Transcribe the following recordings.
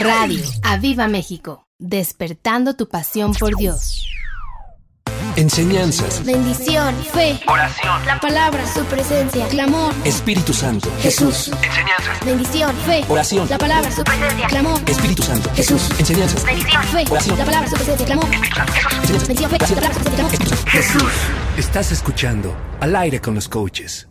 Radio Aviva México, despertando tu pasión por Dios. Enseñanzas, Bendición, fe, Oración. la palabra, su presencia, clamor, Espíritu Santo, Jesús. Enseñanzas. Bendición, fe, Oración. la palabra, su presencia, clamor, Espíritu Santo, Jesús. Enseñanzas, Bendición, fe, Oración. la palabra, su presencia, clamor, Enseñanzas, Bendición, fe, la palabra, su presencia, clamor, Jesús. Estás escuchando Al aire con los coaches.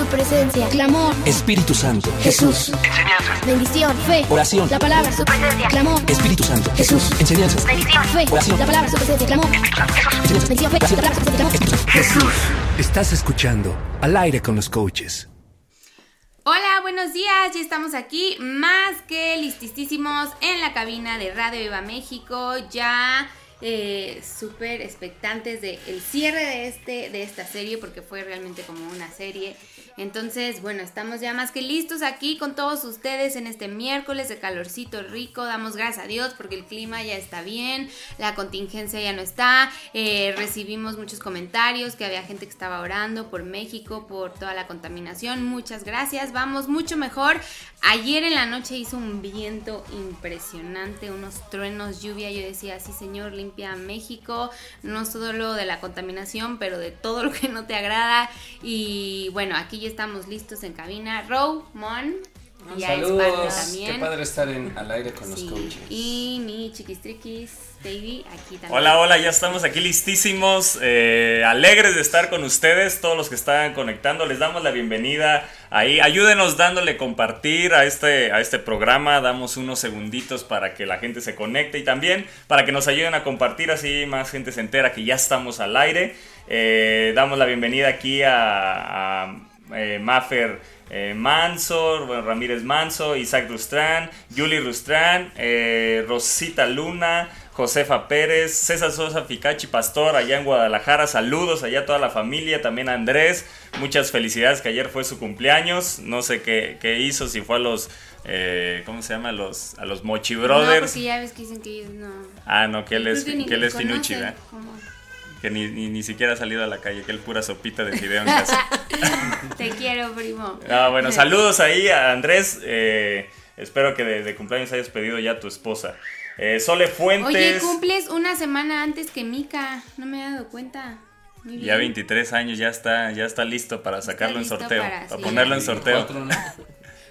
Su presencia, clamor, Espíritu Santo, Jesús. Enseñanzas. Bendición, fe, Oración. la palabra, su presencia, clamor, Espíritu Santo, Jesús. Enseñanzas, Bendición, fe, Oración. la palabra, su presencia, clamor, Bendición, fe, la palabra, su presencia, clamor, Jesús. Estás escuchando Al aire con los coaches. Hola, buenos días. Ya estamos aquí más que listísimos en la cabina de Radio Viva México. Ya eh, súper expectantes de el cierre de este de esta serie porque fue realmente como una serie. Entonces, bueno, estamos ya más que listos aquí con todos ustedes en este miércoles de calorcito rico. Damos gracias a Dios porque el clima ya está bien, la contingencia ya no está. Eh, recibimos muchos comentarios que había gente que estaba orando por México, por toda la contaminación. Muchas gracias, vamos mucho mejor. Ayer en la noche hizo un viento impresionante, unos truenos, lluvia. Yo decía, sí, Señor, limpia México, no solo de la contaminación, pero de todo lo que no te agrada. Y bueno, aquí ya estamos listos en cabina. Row, Mon. Ya es parte Saludos, también. qué padre estar en, al aire con Sí, los coaches. Y mi chiquistriquis, Baby, aquí también. Hola, hola, ya estamos aquí listísimos, eh, alegres de estar con ustedes, todos los que están conectando, les damos la bienvenida ahí, ayúdenos dándole compartir a este, a este programa, damos unos segunditos para que la gente se conecte y también para que nos ayuden a compartir, así más gente se entera que ya estamos al aire, Eh, damos la bienvenida aquí a, a, eh, Mafer eh, Manso, bueno, Ramírez Manso, Isaac Rustrán, Yuli Rustrán, eh, Rosita Luna, Josefa Pérez, César Sosa Ficachi Pastor allá en Guadalajara, saludos allá a toda la familia, también a Andrés, muchas felicidades que ayer fue su cumpleaños, no sé qué, qué hizo, si fue a los, eh, ¿cómo se llama? A los, a los Mochi No, Brothers. porque ya ves que dicen que ellos no. Ah, no, que él es, que él nos es Finucci, ¿verdad? ¿cómo? Que ni, ni, ni siquiera ha salido a la calle, que él pura sopita de fideo en casa. Te quiero, primo. Ah, bueno, saludos ahí a Andrés. eh, espero que de, de cumpleaños hayas pedido ya a tu esposa. Eh, Sole Oye, Fuentes. cumples una semana antes que Mika. No me he dado cuenta. Muy ya bien. 23 años, ya está, ya está listo para sacarlo en listo sorteo. para- Para, sí. ponerlo en sorteo. ¿no?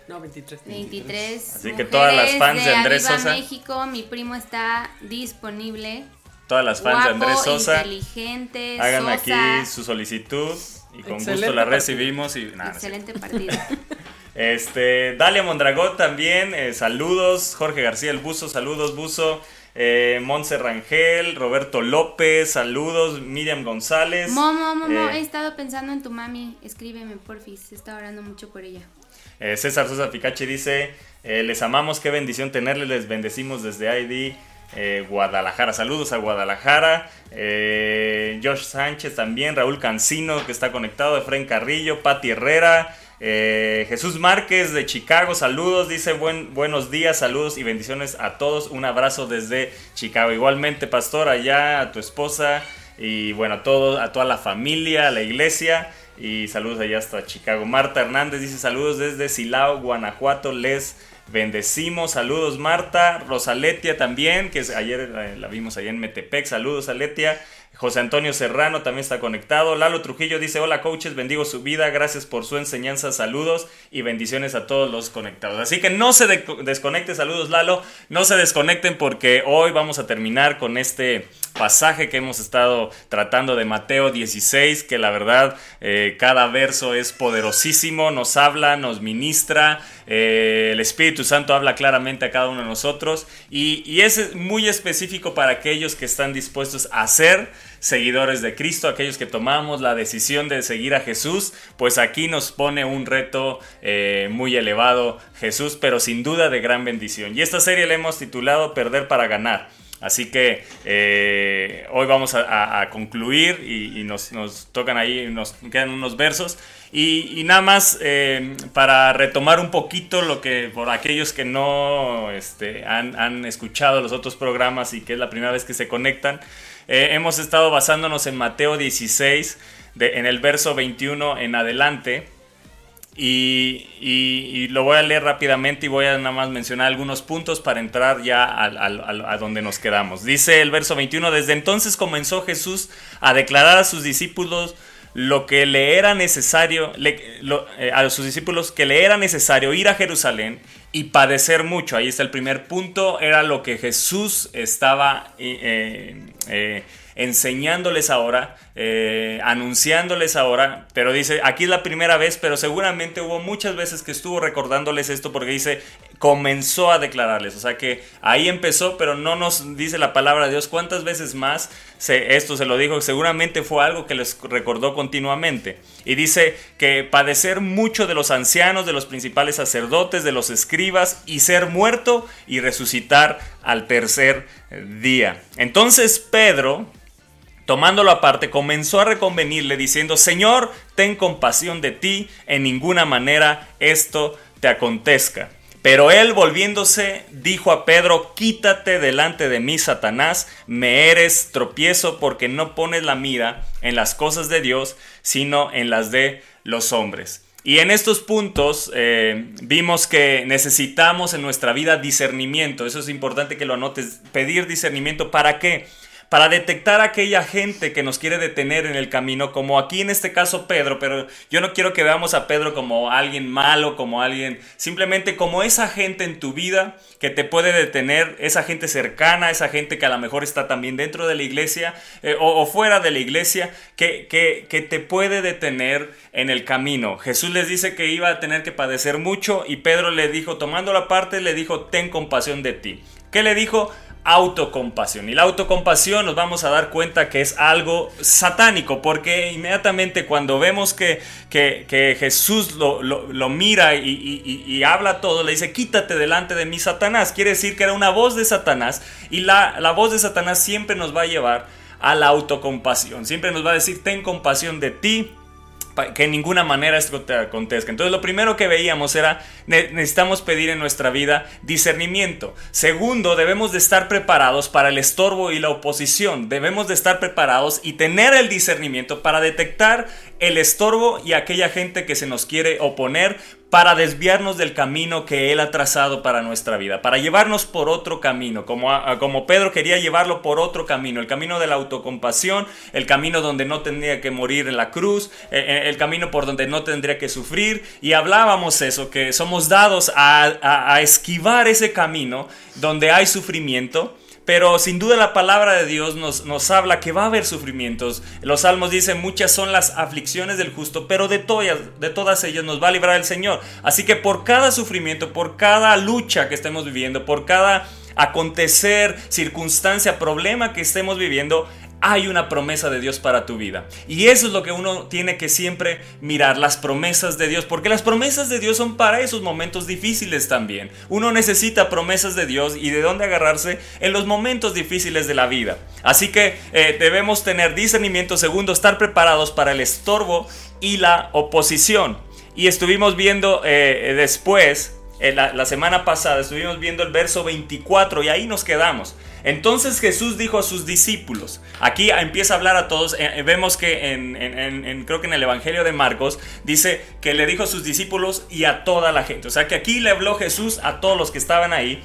No, 23. 23. Así que todas las fans de Andrés Aviva Sosa. México, mi primo está disponible. Todas las fans de Andrés Sosa. inteligente, Hagan Sosa. aquí su solicitud y con Excelente gusto la partido. recibimos. Y, nah, no es cierto. Excelente partido. Este, Dalia Mondragón también, eh, saludos. Jorge García el Buzo, saludos Buzo. Eh, Monse Rangel, Roberto López, saludos. Miriam González. Momo, Momo, eh, he estado pensando en tu mami. Escríbeme, porfis. He estado orando mucho por ella. Eh, César Sosa Picache dice, eh, les amamos, qué bendición tenerles, les bendecimos desde ID eh, Guadalajara. Saludos a Guadalajara. Eh, Josh Sánchez también, Raúl Cancino que está conectado, Efraín Carrillo, Pati Herrera. eh, Jesús Márquez de Chicago, saludos, dice buen, buenos días, saludos y bendiciones a todos, un abrazo desde Chicago. Igualmente, pastor, allá a tu esposa y bueno, a todos, a toda la familia, a la iglesia. Y saludos allá hasta Chicago. Marta Hernández dice saludos desde Silao, Guanajuato. Les bendecimos. Saludos Marta. Rosaletia también, que ayer la vimos allá en Metepec. Saludos Aletia. José Antonio Serrano también está conectado. Lalo Trujillo dice, hola coaches, bendigo su vida, gracias por su enseñanza, saludos y bendiciones a todos los conectados. Así que no se de- desconecten, saludos Lalo, no se desconecten porque hoy vamos a terminar con este pasaje que hemos estado tratando de Mateo 16, que la verdad eh, cada verso es poderosísimo, nos habla, nos ministra, eh, el Espíritu Santo habla claramente a cada uno de nosotros y, es muy específico para aquellos que están dispuestos a ser seguidores de Cristo, aquellos que tomamos la decisión de seguir a Jesús, pues aquí nos pone un reto eh, muy elevado Jesús, pero sin duda de gran bendición. Y esta serie la hemos titulado Perder para ganar. Así que eh, hoy vamos a, concluir y, nos, tocan ahí, nos quedan unos versos. Y, nada más eh, para retomar un poquito lo que por aquellos que no este, han, han escuchado los otros programas y que es la primera vez que se conectan, eh, hemos estado basándonos en Mateo 16, de- en el verso 21 en adelante. Y, lo voy a leer rápidamente y voy a nada más mencionar algunos puntos para entrar ya al- a donde nos quedamos. Dice el verso 21, desde entonces comenzó Jesús a declarar a sus discípulos lo que le era necesario, eh, a sus discípulos que le era necesario ir a Jerusalén y padecer mucho. Ahí está el primer punto, era lo que Jesús estaba eh, eh, eh, enseñándoles ahora, eh, anunciándoles ahora, pero dice, aquí es la primera vez, pero seguramente hubo muchas veces que estuvo recordándoles esto porque dice, comenzó a declararles. O sea que ahí empezó, pero no nos dice la palabra de Dios cuántas veces más esto se lo dijo. Seguramente fue algo que les recordó continuamente. Y dice que padecer mucho de los ancianos, de los principales sacerdotes, de los escribas, y ser muerto y resucitar al tercer día. Entonces Pedro, tomándolo aparte, comenzó a reconvenirle diciendo, Señor, ten compasión de ti, en ninguna manera esto te acontezca. Pero él volviéndose dijo a Pedro, quítate delante de mí, Satanás, me eres tropiezo porque no pones la mira en las cosas de Dios, sino en las de los hombres. Y en estos puntos eh, vimos que necesitamos en nuestra vida discernimiento, eso es importante que lo anotes, pedir discernimiento, ¿para qué? Para detectar a aquella gente que nos quiere detener en el camino, como aquí en este caso Pedro, pero yo no quiero que veamos a Pedro como alguien malo, como alguien, simplemente como esa gente en tu vida que te puede detener, esa gente cercana, esa gente que a lo mejor está también dentro de la iglesia eh, o, fuera de la iglesia, que, que, que te puede detener en el camino. Jesús les dice que iba a tener que padecer mucho y Pedro le dijo, tomando la parte, le dijo, ten compasión de ti. ¿Qué le dijo? Autocompasión. Y la autocompasión nos vamos a dar cuenta que es algo satánico, porque inmediatamente cuando vemos que, que, Jesús lo, mira y, habla todo, le dice, quítate delante de mí, Satanás. Quiere decir que era una voz de Satanás y la, la voz de Satanás siempre nos va a llevar a la autocompasión. Siempre nos va a decir, ten compasión de ti, que en ninguna manera esto te acontezca. Entonces lo primero que veíamos era necesitamos pedir en nuestra vida discernimiento. Segundo, debemos de estar preparados para el estorbo y la oposición. Debemos de estar preparados y tener el discernimiento para detectar el estorbo y aquella gente que se nos quiere oponer para desviarnos del camino que Él ha trazado para nuestra vida, para llevarnos por otro camino, como, como Pedro quería llevarlo por otro camino, el camino de la autocompasión, el camino donde no tendría que morir en la cruz, eh, eh, el camino por donde no tendría que sufrir, y hablábamos eso, que somos dados a, a esquivar ese camino donde hay sufrimiento, pero sin duda la palabra de Dios nos, nos habla que va a haber sufrimientos. Los salmos dicen, muchas son las aflicciones del justo, pero de todas, de todas ellas nos va a librar el Señor. Así que por cada sufrimiento, por cada lucha que estemos viviendo, por cada acontecer, circunstancia, problema que estemos viviendo, hay una promesa de Dios para tu vida. Y eso es lo que uno tiene que siempre mirar, las promesas de Dios, porque las promesas de Dios son para esos momentos difíciles también. Uno necesita promesas de Dios y de dónde agarrarse en los momentos difíciles de la vida. Así que eh, debemos tener discernimiento, segundo, estar preparados para el estorbo y la oposición. Y estuvimos viendo eh, después, eh, la, la semana pasada, estuvimos viendo el verso 24 y ahí nos quedamos. Entonces Jesús dijo a sus discípulos, aquí empieza a hablar a todos, eh, eh, vemos que en, creo que en el Evangelio de Marcos dice que le dijo a sus discípulos y a toda la gente. O sea que aquí le habló Jesús a todos los que estaban ahí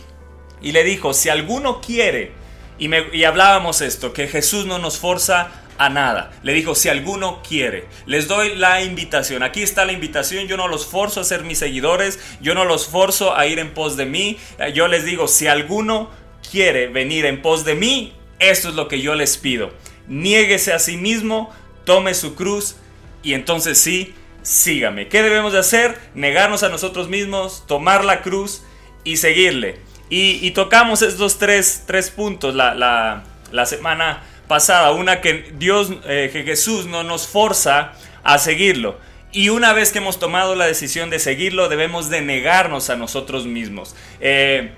y le dijo, si alguno quiere, y, hablábamos esto, que Jesús no nos forza a nada. Le dijo, si alguno quiere, les doy la invitación. Aquí está la invitación. Yo no los forzo a ser mis seguidores. Yo no los forzo a ir en pos de mí. Eh, yo les digo, si alguno quiere venir en pos de mí, esto es lo que yo les pido. Niéguese a sí mismo, tome su cruz y entonces sí, sígame. ¿Qué debemos de hacer? Negarnos a nosotros mismos, tomar la cruz y seguirle. Y, tocamos estos tres, tres puntos la, semana pasada. Una que Dios, eh, que Jesús no nos forza a seguirlo. Y una vez que hemos tomado la decisión de seguirlo, debemos de negarnos a nosotros mismos. Eh,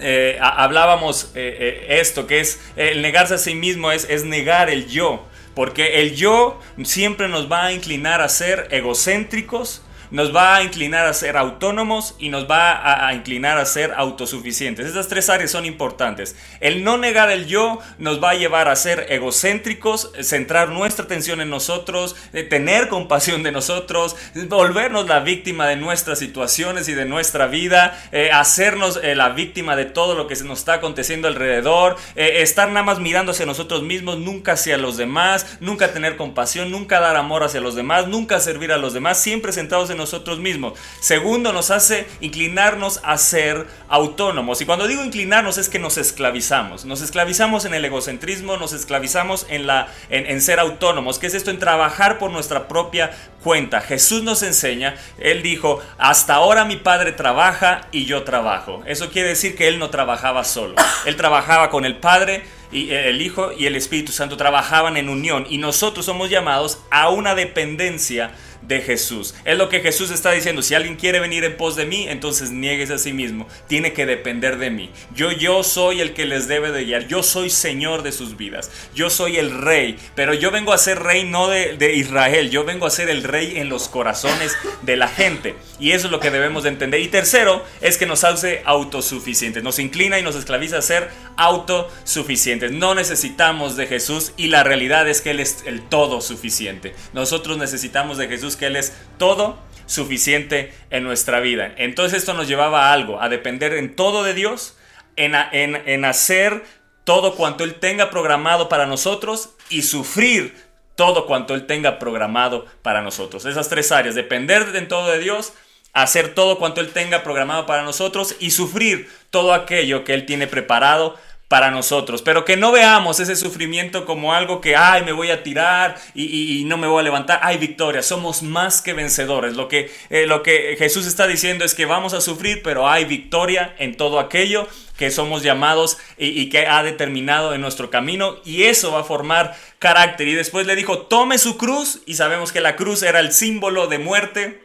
eh, hablábamos eh, eh, esto, que es el negarse a sí mismo, es, es negar el yo. Porque el yo siempre nos va a inclinar a ser egocéntricos, nos va a inclinar a ser autónomos y nos va a, inclinar a ser autosuficientes. Estas tres áreas son importantes. El no negar el yo nos va a llevar a ser egocéntricos, centrar nuestra atención en nosotros, tener compasión de nosotros, volvernos la víctima de nuestras situaciones y de nuestra vida, eh, hacernos eh, la víctima de todo lo que se nos está aconteciendo alrededor, eh, estar nada más mirando hacia nosotros mismos, nunca hacia los demás, nunca tener compasión, nunca dar amor hacia los demás, nunca servir a los demás, siempre centrados en nosotros mismos. Segundo, nos hace inclinarnos a ser autónomos. Y cuando digo inclinarnos es que nos esclavizamos. Nos esclavizamos en el egocentrismo, nos esclavizamos en, la, en, en ser autónomos. ¿Qué es esto? En trabajar por nuestra propia cuenta. Jesús nos enseña, Él dijo, hasta ahora mi Padre trabaja y yo trabajo. Eso quiere decir que Él no trabajaba solo. Él trabajaba con el Padre y el Hijo y el Espíritu Santo trabajaban en unión y nosotros somos llamados a una dependencia de Jesús. Es lo que Jesús está diciendo. Si alguien quiere venir en pos de mí, entonces niegues a sí mismo. Tiene que depender de mí. Yo, yo soy el que les debe de guiar. Yo soy Señor de sus vidas. Yo soy el rey. Pero yo vengo a ser rey no de, de Israel. Yo vengo a ser el rey en los corazones de la gente. Y eso es lo que debemos de entender. Y tercero, es que nos hace autosuficientes. Nos inclina y nos esclaviza a ser autosuficientes. No necesitamos de Jesús y la realidad es que Él es el todo suficiente. Nosotros necesitamos de Jesús que Él es todo suficiente en nuestra vida. Entonces esto nos llevaba a algo, a depender en todo de Dios, en, en, en hacer todo cuanto Él tenga programado para nosotros y sufrir todo cuanto Él tenga programado para nosotros. Esas tres áreas, depender en todo de Dios, hacer todo cuanto Él tenga programado para nosotros y sufrir todo aquello que Él tiene preparado para nosotros, pero que no veamos ese sufrimiento como algo que, ay, me voy a tirar y, no me voy a levantar, ay, victoria, somos más que vencedores. Lo que, eh, lo que Jesús está diciendo es que vamos a sufrir, pero hay victoria en todo aquello que somos llamados y, que ha determinado en nuestro camino y eso va a formar carácter. Y después le dijo, tome su cruz y sabemos que la cruz era el símbolo de muerte.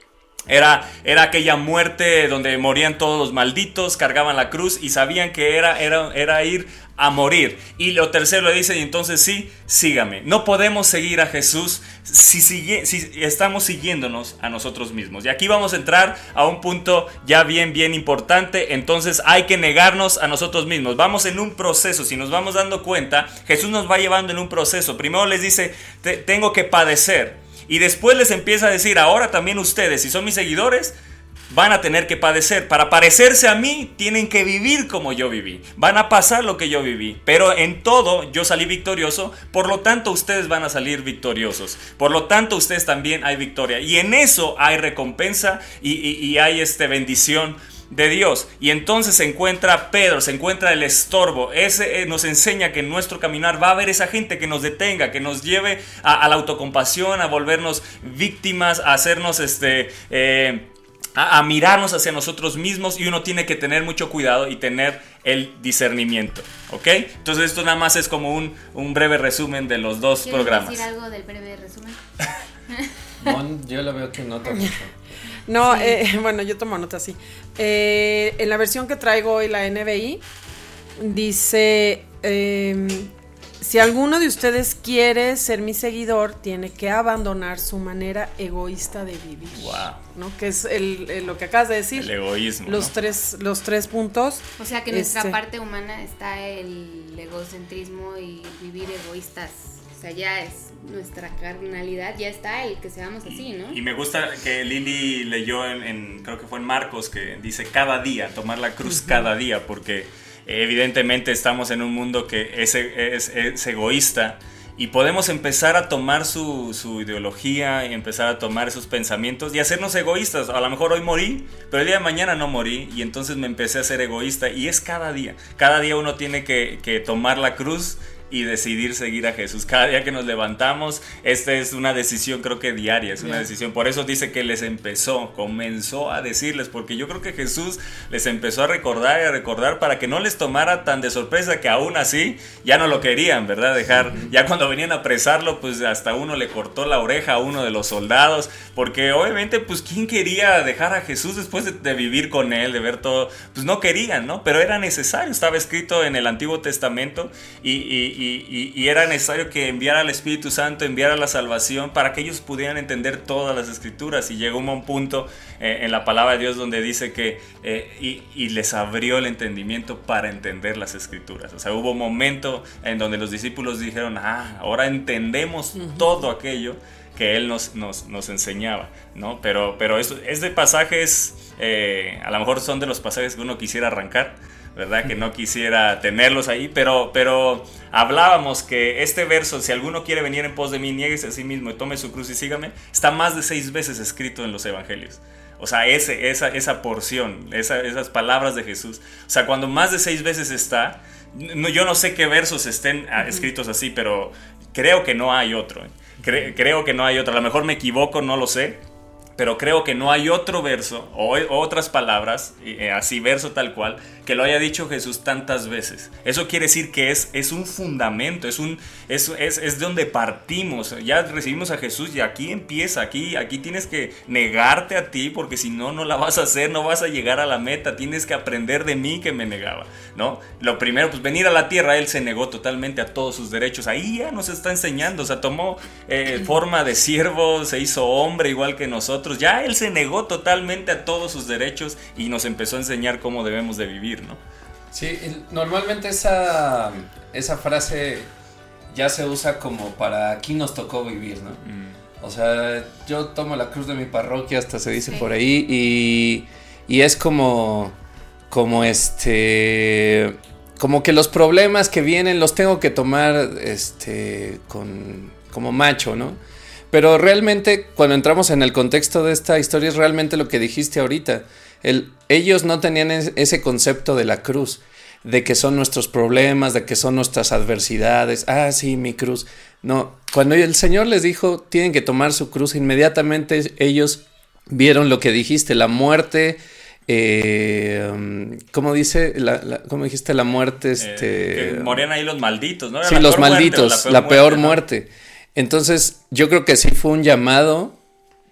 Era, era, aquella muerte donde morían todos los malditos, cargaban la cruz y sabían que era, era, era ir a morir. Y lo tercero le dice, y entonces sí, sígame. No podemos seguir a Jesús si, sigue, si estamos siguiéndonos a nosotros mismos. Y aquí vamos a entrar a un punto ya bien, bien importante. Entonces hay que negarnos a nosotros mismos. Vamos en un proceso. Si nos vamos dando cuenta, Jesús nos va llevando en un proceso. Primero les dice, tengo que padecer. Y después les empieza a decir, ahora también ustedes, si son mis seguidores, van a tener que padecer. Para parecerse a mí, tienen que vivir como yo viví. Van a pasar lo que yo viví. Pero en todo yo salí victorioso, por lo tanto ustedes van a salir victoriosos. Por lo tanto ustedes también hay victoria. Y en eso hay recompensa y, hay este, bendición de Dios. Y entonces se encuentra Pedro, se encuentra el estorbo. Ese eh, nos enseña que en nuestro caminar va a haber esa gente que nos detenga, que nos lleve a, a la autocompasión, a volvernos víctimas, a hacernos este... Eh, a, a, mirarnos hacia nosotros mismos y uno tiene que tener mucho cuidado y tener el discernimiento, ¿ok? Entonces esto nada más es como un, un breve resumen de los dos programas. decir algo del breve resumen? Mon, yo lo veo que no te No, sí. eh, bueno, yo tomo nota así. Eh, en la versión que traigo hoy, la NBI, dice, eh, si alguno de ustedes quiere ser mi seguidor, tiene que abandonar su manera egoísta de vivir. Wow. ¿no? Que es el, el, lo que acabas de decir. El egoísmo. Los, ¿no? tres, los tres puntos. O sea que en nuestra este, parte humana está el egocentrismo y vivir egoístas. O sea, ya es nuestra carnalidad, ya está el que seamos así, ¿no? Y, me gusta que Lili leyó en, en, creo que fue en Marcos, que dice cada día, tomar la cruz uh -huh. cada día, porque evidentemente estamos en un mundo que es, es, es egoísta y podemos empezar a tomar su, su, ideología y empezar a tomar esos pensamientos y hacernos egoístas. A lo mejor hoy morí, pero el día de mañana no morí y entonces me empecé a ser egoísta y es cada día. Cada día uno tiene que, que tomar la cruz y decidir seguir a Jesús. Cada día que nos levantamos, esta es una decisión creo que diaria, es una yeah. decisión. Por eso dice que les empezó, comenzó a decirles, porque yo creo que Jesús les empezó a recordar y a recordar para que no les tomara tan de sorpresa que aún así ya no lo querían, ¿verdad? Dejar, ya cuando venían a apresarlo, pues hasta uno le cortó la oreja a uno de los soldados, porque obviamente, pues ¿quién quería dejar a Jesús después de, de vivir con él, de ver todo? Pues no querían, ¿no? Pero era necesario, estaba escrito en el Antiguo Testamento y, y y, era necesario que enviara al Espíritu Santo, enviara la salvación para que ellos pudieran entender todas las escrituras. Y llegó un punto eh, en la palabra de Dios donde dice que eh, y, y, les abrió el entendimiento para entender las escrituras. O sea, hubo un momento en donde los discípulos dijeron, ah, ahora entendemos uh -huh. todo aquello que él nos, nos, nos enseñaba, ¿no? Pero, pero esto, este pasaje es, eh, a lo mejor son de los pasajes que uno quisiera arrancar, ¿verdad? Que no quisiera tenerlos ahí, pero, pero hablábamos que este verso, si alguno quiere venir en pos de mí, nieguese a sí mismo y tome su cruz y sígame, está más de seis veces escrito en los evangelios. O sea, ese, esa, esa porción, esa- esas palabras de Jesús. O sea, cuando más de seis veces está, no, yo no sé qué versos estén ah, escritos así, pero creo que no hay otro. ¿eh? Cre- creo que no hay otro. A lo mejor me equivoco, no lo sé. Pero creo que no hay otro verso o otras palabras, eh, así verso tal cual, que lo haya dicho Jesús tantas veces. Eso quiere decir que es, es un fundamento, es, un, es, es, es de donde partimos. Ya recibimos a Jesús y aquí empieza, aquí, aquí tienes que negarte a ti porque si no, no la vas a hacer, no vas a llegar a la meta. Tienes que aprender de mí que me negaba, ¿no? Lo primero, pues venir a la tierra, Él se negó totalmente a todos sus derechos. Ahí ya nos está enseñando, o sea, tomó eh, forma de siervo, se hizo hombre igual que nosotros. Ya Él se negó totalmente a todos sus derechos y nos empezó a enseñar cómo debemos de vivir, ¿no? Sí, normalmente esa, esa frase ya se usa como para aquí nos tocó vivir, ¿no? O sea, yo tomo la cruz de mi parroquia, hasta se dice Sí. por ahí, y, y es como, como este, como que los problemas que vienen los tengo que tomar, este, con, como macho, ¿no? Pero realmente cuando entramos en el contexto de esta historia es realmente lo que dijiste ahorita. El, ellos no tenían es- ese concepto de la cruz, de que son nuestros problemas, de que son nuestras adversidades. Ah, sí, mi cruz. No, cuando el Señor les dijo, tienen que tomar su cruz, inmediatamente ellos vieron lo que dijiste, la muerte. Eh, ¿Cómo dice? La, la- ¿Cómo dijiste la muerte? Este, Eh, que morían ahí los malditos, ¿no? Era Sí, los muerte, malditos, la peor, ¿no? muerte. Entonces, yo creo que sí fue un llamado,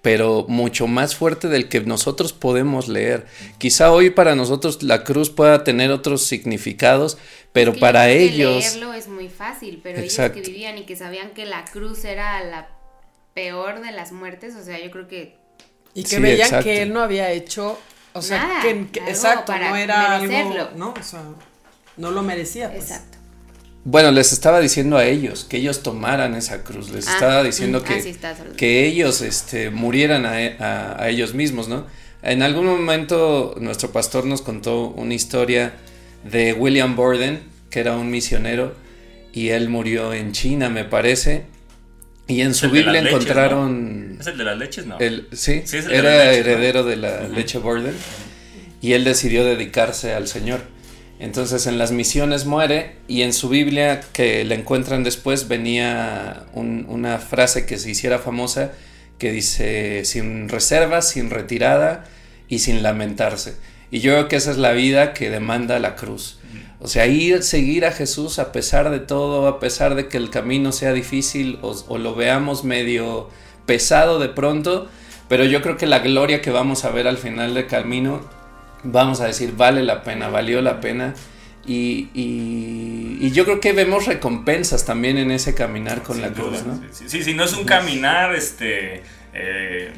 pero mucho más fuerte del que nosotros podemos leer. Quizá hoy para nosotros la cruz pueda tener otros significados, pero para ellos... Leerlo es muy fácil, pero Exacto. ellos que vivían y que sabían que la cruz era la peor de las muertes, o sea, yo creo que Y que Sí, veían exacto. que él no había hecho, o sea, Nada, que, que- algo exacto, para no era merecerlo. algo, ¿no? O sea, no lo merecía, pues. exacto. Bueno, les estaba diciendo a ellos que ellos tomaran esa cruz, les Ah, estaba diciendo mm, que, así está, Salvador. que ellos este, murieran a, a- a ellos mismos, ¿no? En algún momento nuestro pastor nos contó una historia de William Borden, que era un misionero, y él murió en China, me parece, y en su Biblia leches, encontraron... ¿Es el de las leches? No. El, sí, Sí, es el de era heredero de la leche Borden y él decidió dedicarse al Señor. Entonces en las misiones muere y en su Biblia que la encuentran después venía un- una frase que se hiciera famosa que dice sin reservas, sin retirada y sin lamentarse. Y yo creo que esa es la vida que demanda la cruz. O sea, ir, seguir a Jesús a pesar de todo, a pesar de que el camino sea difícil o lo veamos medio pesado de pronto, pero yo creo que la gloria que vamos a ver al final del camino, vamos a decir, vale la pena, valió la pena. Y, y- y yo creo que vemos recompensas también en ese caminar con la cruz, ¿no? Sí, sí, sí, no es un caminar, este... eh,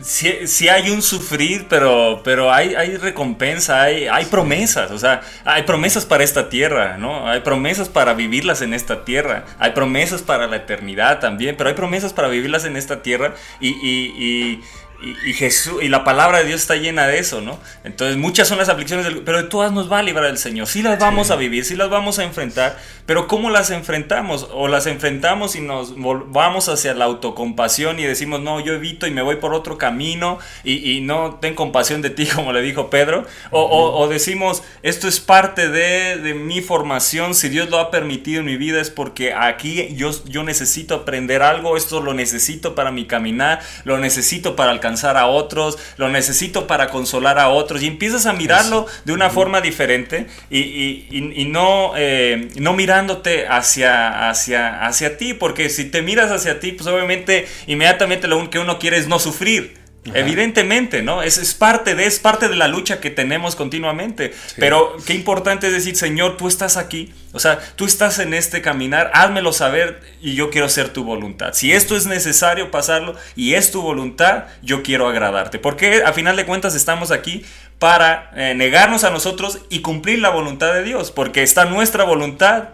sí, sí hay un sufrir, pero, pero hay, hay recompensa, hay, hay promesas, o sea, hay promesas para esta tierra, ¿no? Hay promesas para vivirlas en esta tierra, hay promesas para la eternidad también, pero hay promesas para vivirlas en esta tierra y, y- y- Jesús y la palabra de Dios está llena de eso, ¿no? Entonces muchas son las aflicciones, del- pero de todas nos va a librar el Señor. Sí las vamos a vivir, sí las vamos a enfrentar, pero ¿cómo las enfrentamos? O las enfrentamos y nos vamos hacia la autocompasión y decimos, no, yo evito y me voy por otro camino y, y no ten compasión de ti, como le dijo Pedro. O, o- o decimos, esto es parte de, de mi formación, si Dios lo ha permitido en mi vida es porque aquí yo, yo necesito aprender algo, esto lo necesito para mi caminar, lo necesito para alcanzar a otros, lo necesito para consolar a otros y empiezas a mirarlo de una forma diferente y, y- y- y no, eh, no mirándote hacia, hacia, hacia ti, porque si te miras hacia ti, pues obviamente inmediatamente lo que uno quiere es no sufrir. Evidentemente, ¿no? Es, es parte de, es parte de la lucha que tenemos continuamente. Pero qué importante es decir, Señor, tú estás aquí. O sea, tú estás en este caminar, házmelo saber y yo quiero ser tu voluntad. Si esto es necesario pasarlo y es tu voluntad, yo quiero agradarte. Porque a final de cuentas estamos aquí para eh, negarnos a nosotros y cumplir la voluntad de Dios. Porque está nuestra voluntad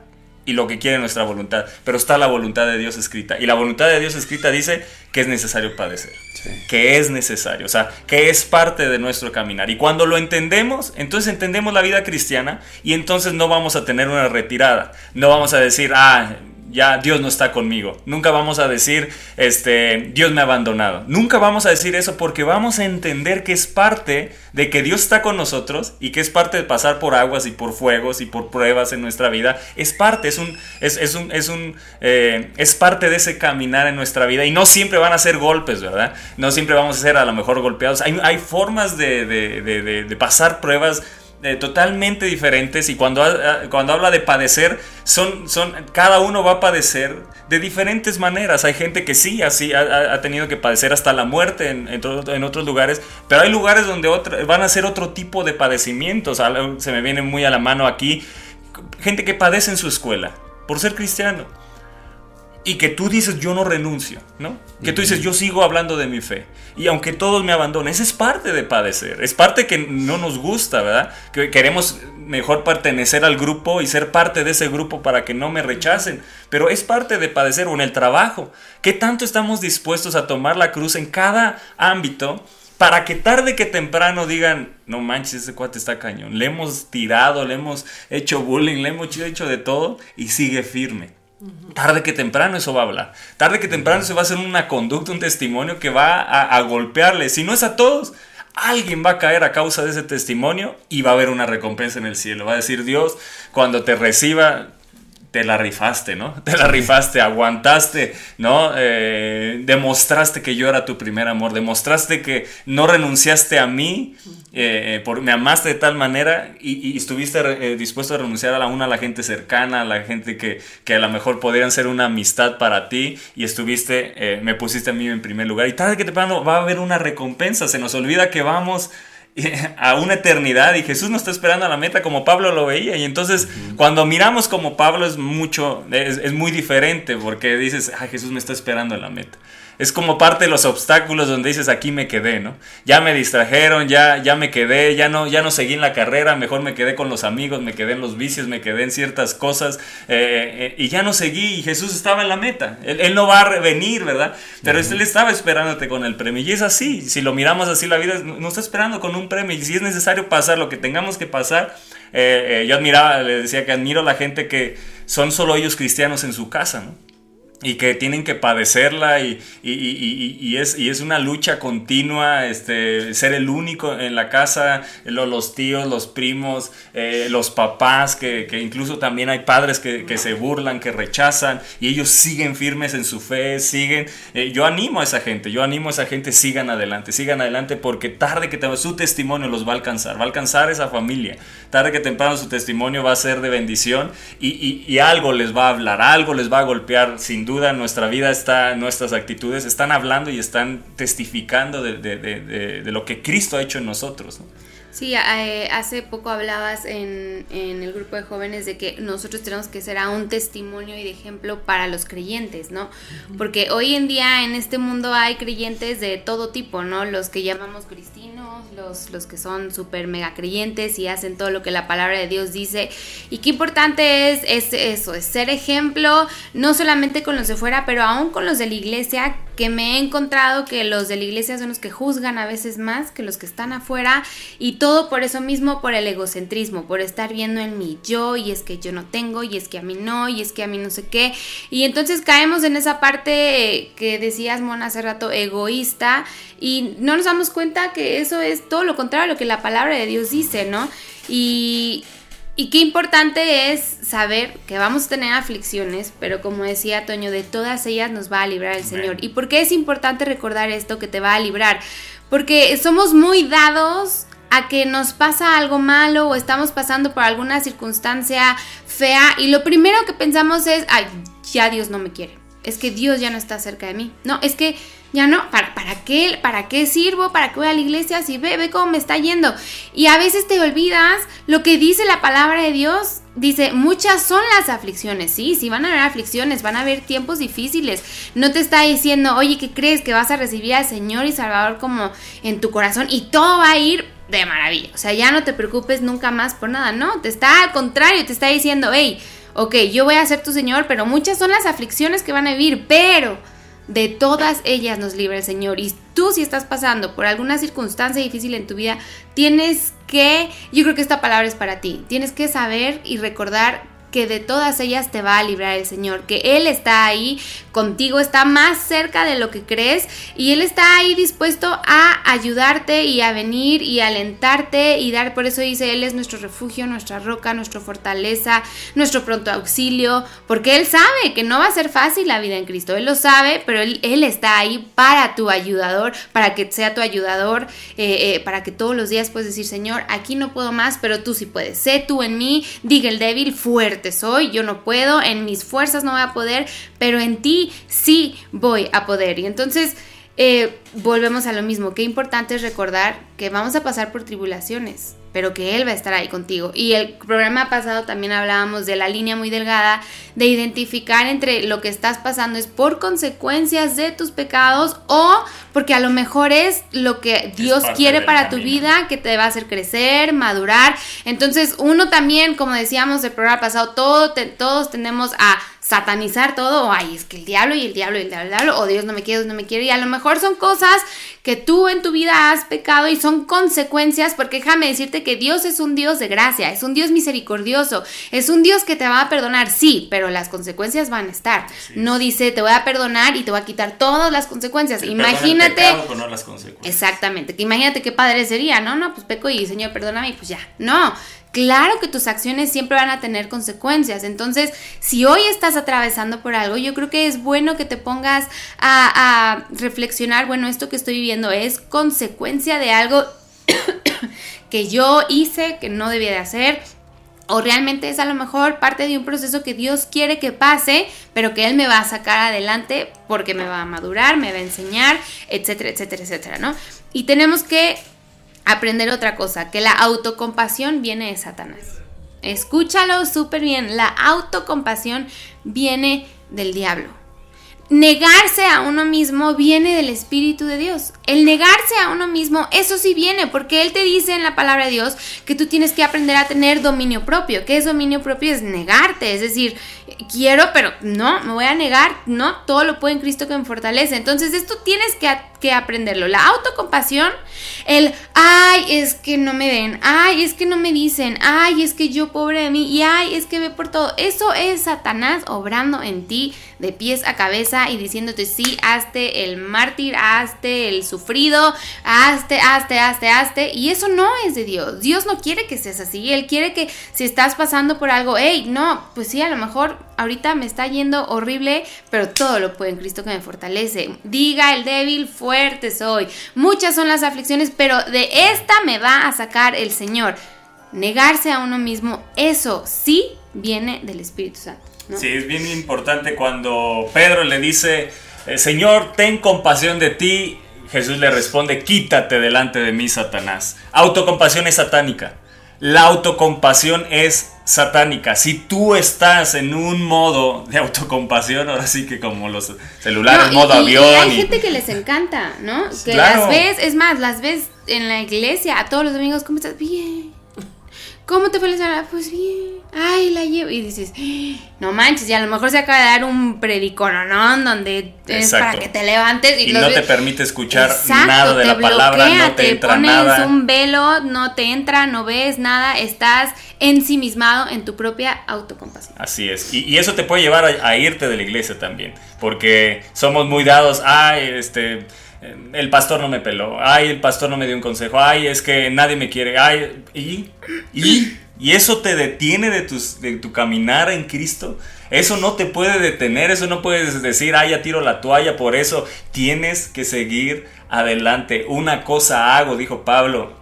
y lo que quiere nuestra voluntad, pero está la voluntad de Dios escrita. Y la voluntad de Dios escrita dice que es necesario padecer, Que es necesario, o sea, que es parte de nuestro caminar. Y cuando lo entendemos, entonces entendemos la vida cristiana y entonces no vamos a tener una retirada, no vamos a decir, ah, ya Dios no está conmigo. Nunca vamos a decir, este, Dios me ha abandonado. Nunca vamos a decir eso porque vamos a entender que es parte de que Dios está con nosotros y que es parte de pasar por aguas y por fuegos y por pruebas en nuestra vida. Es parte, es un, es, es un, es un, eh, es parte de ese caminar en nuestra vida y no siempre van a ser golpes, ¿verdad? No siempre vamos a ser a lo mejor golpeados. Hay, hay formas de, de, de, de, de pasar pruebas totalmente diferentes y cuando, cuando habla de padecer, son, son, cada uno va a padecer de diferentes maneras. Hay gente que sí, así ha, tenido que padecer hasta la muerte en, en en otros lugares, pero hay lugares donde van a ser otro tipo de padecimientos. Se me viene muy a la mano aquí, gente que padece en su escuela por ser cristiano. Y que tú dices, yo no renuncio, ¿no? Que tú dices, yo sigo hablando de mi fe. Y aunque todos me abandonen, esa es parte de padecer. Es parte que no nos gusta, ¿verdad? Que queremos mejor pertenecer al grupo y ser parte de ese grupo para que no me rechacen. Pero es parte de padecer o en el trabajo. ¿Qué tanto estamos dispuestos a tomar la cruz en cada ámbito? Para que tarde que temprano digan, no manches, ese cuate está cañón. Le hemos tirado, le hemos hecho bullying, le hemos hecho de todo y sigue firme. Tarde que temprano eso va a hablar. Tarde que temprano se va a hacer una conducta, un testimonio que va a, a golpearle. Si no es a todos, alguien va a caer a causa de ese testimonio y va a haber una recompensa en el cielo. Va a decir Dios, cuando te reciba, te la rifaste, ¿no? Te la rifaste, aguantaste, ¿no? Eh, demostraste que yo era tu primer amor, demostraste que no renunciaste a mí, eh, por, me amaste de tal manera y, y estuviste eh, dispuesto a renunciar a la una a la gente cercana, a la gente que, que a lo mejor podrían ser una amistad para ti y estuviste, eh, me pusiste a mí en primer lugar. Y tarde que temprano va a haber una recompensa, se nos olvida que vamos a una eternidad y Jesús nos está esperando a la meta como Pablo lo veía. Y entonces cuando miramos como Pablo es mucho es, es muy diferente porque dices ah Jesús me está esperando a la meta es como parte de los obstáculos donde dices aquí me quedé no ya me distrajeron ya ya me quedé ya no ya no seguí en la carrera mejor me quedé con los amigos me quedé en los vicios me quedé en ciertas cosas eh, eh, y ya no seguí y Jesús estaba en la meta. Él, él no va a venir verdad pero él estaba esperándote con el premio y es así. Si lo miramos así la vida nos está esperando con un premio y si es necesario pasar lo que tengamos que pasar eh, yo admiraba le decía que admiro a la gente que son solo ellos cristianos en su casa ¿no? Y que tienen que padecerla y, y, y, y, es, y es una lucha continua, este, ser el único en la casa, lo, los tíos, los primos, eh, los papás, que, que, incluso también hay padres que, que, se burlan, que rechazan y ellos siguen firmes en su fe, siguen. Eh, yo animo a esa gente, yo animo a esa gente, sigan adelante, sigan adelante porque tarde que temprano su testimonio los va a alcanzar, va a alcanzar esa familia, tarde que temprano su testimonio va a ser de bendición y, y algo les va a hablar, algo les va a golpear sin duda nuestra vida está, nuestras actitudes están hablando y están testificando de, de, de, lo que Cristo ha hecho en nosotros. ¿no? Sí, hace poco hablabas en, en, el grupo de jóvenes de que nosotros tenemos que ser a un testimonio y de ejemplo para los creyentes, ¿no? Porque hoy en día en este mundo hay creyentes de todo tipo, ¿no? Los que llamamos cristinos, los, los que son súper mega creyentes y hacen todo lo que la palabra de Dios dice. Y qué importante es, es eso, es ser ejemplo, no solamente con los de fuera, pero aún con los de la iglesia, que me he encontrado que los de la iglesia son los que juzgan a veces más que los que están afuera y todo por eso mismo, por el egocentrismo, por estar viendo en mi yo y es que yo no tengo y es que a mí no y es que a mí no sé qué. Y entonces caemos en esa parte que decías, Mona, hace rato, egoísta y no nos damos cuenta que eso es todo lo contrario a lo que la palabra de Dios dice, ¿no? Y, y qué importante es saber que vamos a tener aflicciones, pero como decía Toño, de todas ellas nos va a librar el Señor. ¿Y por qué es importante recordar esto que te va a librar? Porque somos muy dados a que nos pasa algo malo o estamos pasando por alguna circunstancia fea y lo primero que pensamos es, ay, ya Dios no me quiere. Es que Dios ya no está cerca de mí. No, es que ya no, ¿para, qué? ¿Para qué sirvo? ¿Para qué voy a la iglesia? Si ve, ve cómo me está yendo. Y a veces te olvidas lo que dice la palabra de Dios. Dice, muchas son las aflicciones, sí, sí van a haber aflicciones, van a haber tiempos difíciles. No te está diciendo, oye, ¿qué crees? Que vas a recibir al Señor y Salvador como en tu corazón y todo va a ir de maravilla. O sea, ya no te preocupes nunca más por nada, no, te está al contrario, te está diciendo, hey, ok, yo voy a ser tu Señor, pero muchas son las aflicciones que van a vivir, pero de todas ellas nos libra el Señor. Y tú si estás pasando por alguna circunstancia difícil en tu vida, tienes que, yo creo que esta palabra es para ti, tienes que saber y recordar que de todas ellas te va a librar el Señor, que Él está ahí contigo, está más cerca de lo que crees y Él está ahí dispuesto a ayudarte y a venir y alentarte y dar, por eso dice, Él es nuestro refugio, nuestra roca, nuestra fortaleza, nuestro pronto auxilio, porque Él sabe que no va a ser fácil la vida en Cristo, Él lo sabe, pero Él, él está ahí para tu ayudador, para que sea tu ayudador, eh, eh, para que todos los días puedes decir, Señor, aquí no puedo más, pero tú sí puedes, sé tú en mí, diga el débil, fuerte soy, yo no puedo, en mis fuerzas no voy a poder, pero en ti sí voy a poder. Y entonces eh, volvemos a lo mismo, qué importante es recordar que vamos a pasar por tribulaciones, pero que Él va a estar ahí contigo. Y el programa pasado también hablábamos de la línea muy delgada, de identificar entre lo que estás pasando es por consecuencias de tus pecados o porque a lo mejor es lo que Dios quiere para tu vida, que te va a hacer crecer, madurar. Entonces uno también, como decíamos el programa pasado, todo todos tenemos a satanizar todo, o ay, es que el diablo y el diablo y el diablo, el diablo, o Dios no me quiere, Dios no me quiere, y a lo mejor son cosas que tú en tu vida has pecado y son consecuencias, porque déjame decirte que Dios es un Dios de gracia, es un Dios misericordioso, es un Dios que te va a perdonar, sí, pero las consecuencias van a estar. No dice te voy a perdonar y te voy a quitar todas las consecuencias. imagínate. Las consecuencias. Exactamente, que imagínate qué padre sería, ¿no? No, pues peco y Señor, perdóname pues ya. No, claro que tus acciones siempre van a tener consecuencias. Entonces, si hoy estás atravesando por algo, yo creo que es bueno que te pongas a, reflexionar, bueno, esto que estoy viviendo es consecuencia de algo que yo hice, que no debía de hacer. O realmente es a lo mejor parte de un proceso que Dios quiere que pase, pero que Él me va a sacar adelante porque me va a madurar, me va a enseñar, etcétera, etcétera, etcétera, ¿no? Y tenemos que aprender otra cosa, que la autocompasión viene de Satanás. Escúchalo súper bien, la autocompasión viene del diablo. Negarse a uno mismo viene del Espíritu de Dios. El negarse a uno mismo, eso sí viene, porque Él te dice en la palabra de Dios que tú tienes que aprender a tener dominio propio. ¿Qué es dominio propio? Es negarte, es decir, quiero, pero no, me voy a negar, no, todo lo puedo en Cristo que me fortalece. Entonces esto tienes que, que aprenderlo. La autocompasión, el, ay, es que no me ven, ay, es que no me dicen, ay, es que yo pobre de mí, y ay, es que ve por todo. Eso es Satanás obrando en ti de pies a cabeza y diciéndote, sí, hazte el mártir, hazte el sufrido, hazte, hazte, hazte, hazte. Y eso no es de Dios. Dios no quiere que seas así. Él quiere que si estás pasando por algo, hey, no, pues sí, a lo mejor ahorita me está yendo horrible, pero todo lo puedo en Cristo que me fortalece. Diga el débil, fuerte soy. Muchas son las aflicciones, pero de esta me va a sacar el Señor. Negarse a uno mismo, eso sí viene del Espíritu Santo. Sí, es bien importante cuando Pedro le dice, eh, Señor, ten compasión de ti. Jesús le responde, quítate delante de mí, Satanás. Autocompasión es satánica. La autocompasión es satánica. Si tú estás en un modo de autocompasión, ahora sí que como los celulares, modo avión. Y hay gente que les encanta, ¿no? Que las ves, es más, las ves en la iglesia, a todos los amigos, ¿cómo estás? Bien. ¿Cómo te fue la semana? Pues bien. Ay, la llevo. Y dices, no manches, y a lo mejor se acaba de dar un predicononón donde es para que te levantes y, no te permite escuchar nada de la palabra, no te, entra pones nada. un velo, no te entra, no ves nada, estás ensimismado en tu propia autocompasión. Así es. Y, eso te puede llevar a, a irte de la iglesia también, porque somos muy dados, ay, este el pastor no me peló, ay, el pastor no me dio un consejo, ay, es que nadie me quiere, ay, y, y, y eso te detiene de, tus, de tu caminar en Cristo. Eso no te puede detener, eso no puedes decir, ay, ya tiro la toalla, por eso tienes que seguir adelante. Una cosa hago, dijo Pablo,